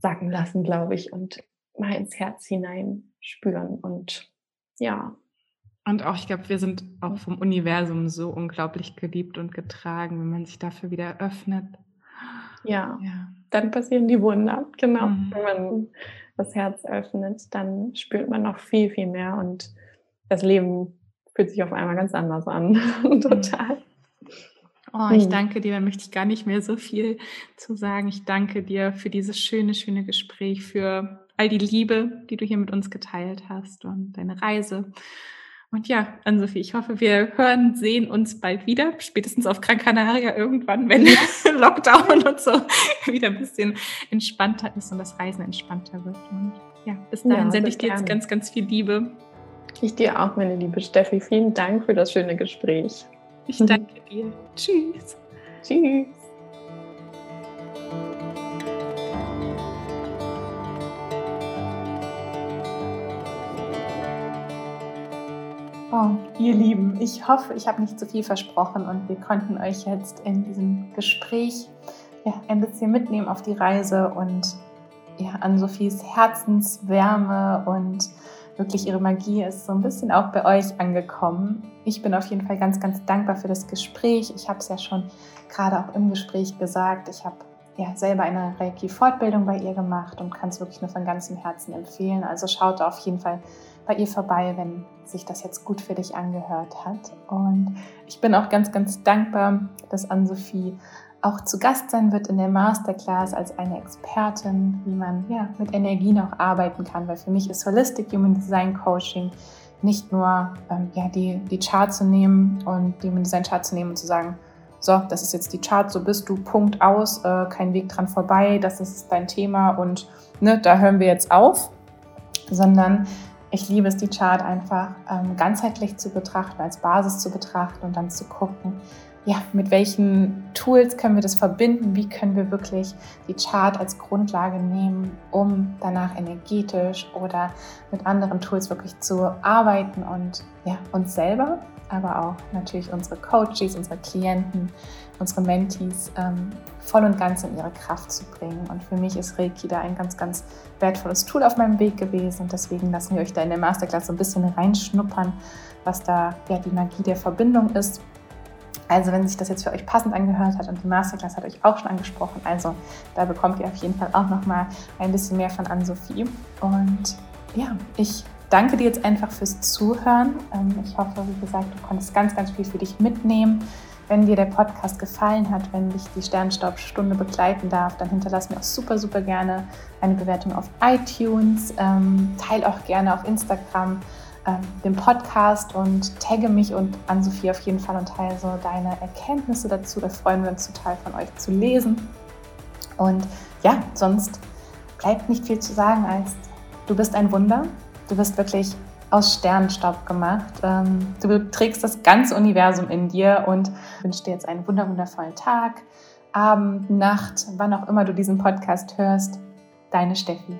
sagen lassen, glaube ich. Und mal ins Herz hinein spüren und ja. Und auch, ich glaube, wir sind auch vom Universum so unglaublich geliebt und getragen, wenn man sich dafür wieder öffnet. Ja, ja. dann passieren die Wunder. Genau. Mhm. Wenn man das Herz öffnet, dann spürt man noch viel, viel mehr und das Leben fühlt sich auf einmal ganz anders an. *laughs* Total. Oh, ich mhm. danke dir, da möchte ich gar nicht mehr so viel zu sagen. Ich danke dir für dieses schöne, schöne Gespräch, für all die Liebe, die du hier mit uns geteilt hast und deine Reise. Und ja, Ann-Sophie, ich hoffe, wir hören, sehen uns bald wieder, spätestens auf Gran Canaria irgendwann, wenn *laughs* Lockdown und so *laughs* wieder ein bisschen entspannter ist und das Reisen entspannter wird. Und ja, bis dahin ja, sende ich dir jetzt ganz, ganz viel Liebe. Ich dir auch, meine liebe Steffi. Vielen Dank für das schöne Gespräch. Ich danke dir. Tschüss. Tschüss. Oh, ihr Lieben, ich hoffe, ich habe nicht zu viel versprochen und wir konnten euch jetzt in diesem Gespräch ja, ein bisschen mitnehmen auf die Reise und ja, an Sophies Herzenswärme und wirklich ihre Magie ist so ein bisschen auch bei euch angekommen. Ich bin auf jeden Fall ganz, ganz dankbar für das Gespräch. Ich habe es ja schon gerade auch im Gespräch gesagt. Ich habe ja selber eine Reiki-Fortbildung bei ihr gemacht und kann es wirklich nur von ganzem Herzen empfehlen. Also schaut auf jeden Fall bei ihr vorbei, wenn sich das jetzt gut für dich angehört hat. Und ich bin auch ganz, ganz dankbar, dass Ann-Sophie auch zu Gast sein wird in der Masterclass als eine Expertin, wie man ja, mit Energien auch arbeiten kann. Weil für mich ist Holistic Human Design Coaching nicht nur ähm, ja, die, die Chart zu nehmen und die Human Design Chart zu nehmen und zu sagen, so, das ist jetzt die Chart, so bist du, Punkt aus, äh, kein Weg dran vorbei, das ist dein Thema und ne, da hören wir jetzt auf, sondern ich liebe es, die Chart einfach ähm, ganzheitlich zu betrachten, als Basis zu betrachten und dann zu gucken, ja, mit welchen Tools können wir das verbinden? Wie können wir wirklich die Chart als Grundlage nehmen, um danach energetisch oder mit anderen Tools wirklich zu arbeiten und ja, uns selber, aber auch natürlich unsere Coaches, unsere Klienten, unsere Mentees ähm, voll und ganz in ihre Kraft zu bringen. Und für mich ist Reiki da ein ganz, ganz wertvolles Tool auf meinem Weg gewesen. Und deswegen lassen wir euch da in der Masterclass so ein bisschen reinschnuppern, was da ja die Magie der Verbindung ist also wenn sich das jetzt für euch passend angehört hat und die Masterclass hat euch auch schon angesprochen, also da bekommt ihr auf jeden Fall auch nochmal ein bisschen mehr von Ann-Sophie. Und ja, ich danke dir jetzt einfach fürs Zuhören. Ähm, ich hoffe, wie gesagt, du konntest ganz, ganz viel für dich mitnehmen. Wenn dir der Podcast gefallen hat, wenn dich die Sternstaubstunde begleiten darf, dann hinterlass mir auch super, super gerne eine Bewertung auf iTunes. Ähm, teil auch gerne auf Instagram ähm, dem Podcast und tagge mich und an Sophie auf jeden Fall und teile so deine Erkenntnisse dazu. Da freuen wir uns total von euch zu lesen. Und ja, sonst bleibt nicht viel zu sagen als du bist ein Wunder. Du bist wirklich aus Sternenstaub gemacht. Ähm, du trägst das ganze Universum in dir und wünsche dir jetzt einen wundervollen Tag, Abend, Nacht, wann auch immer du diesen Podcast hörst. Deine Steffi.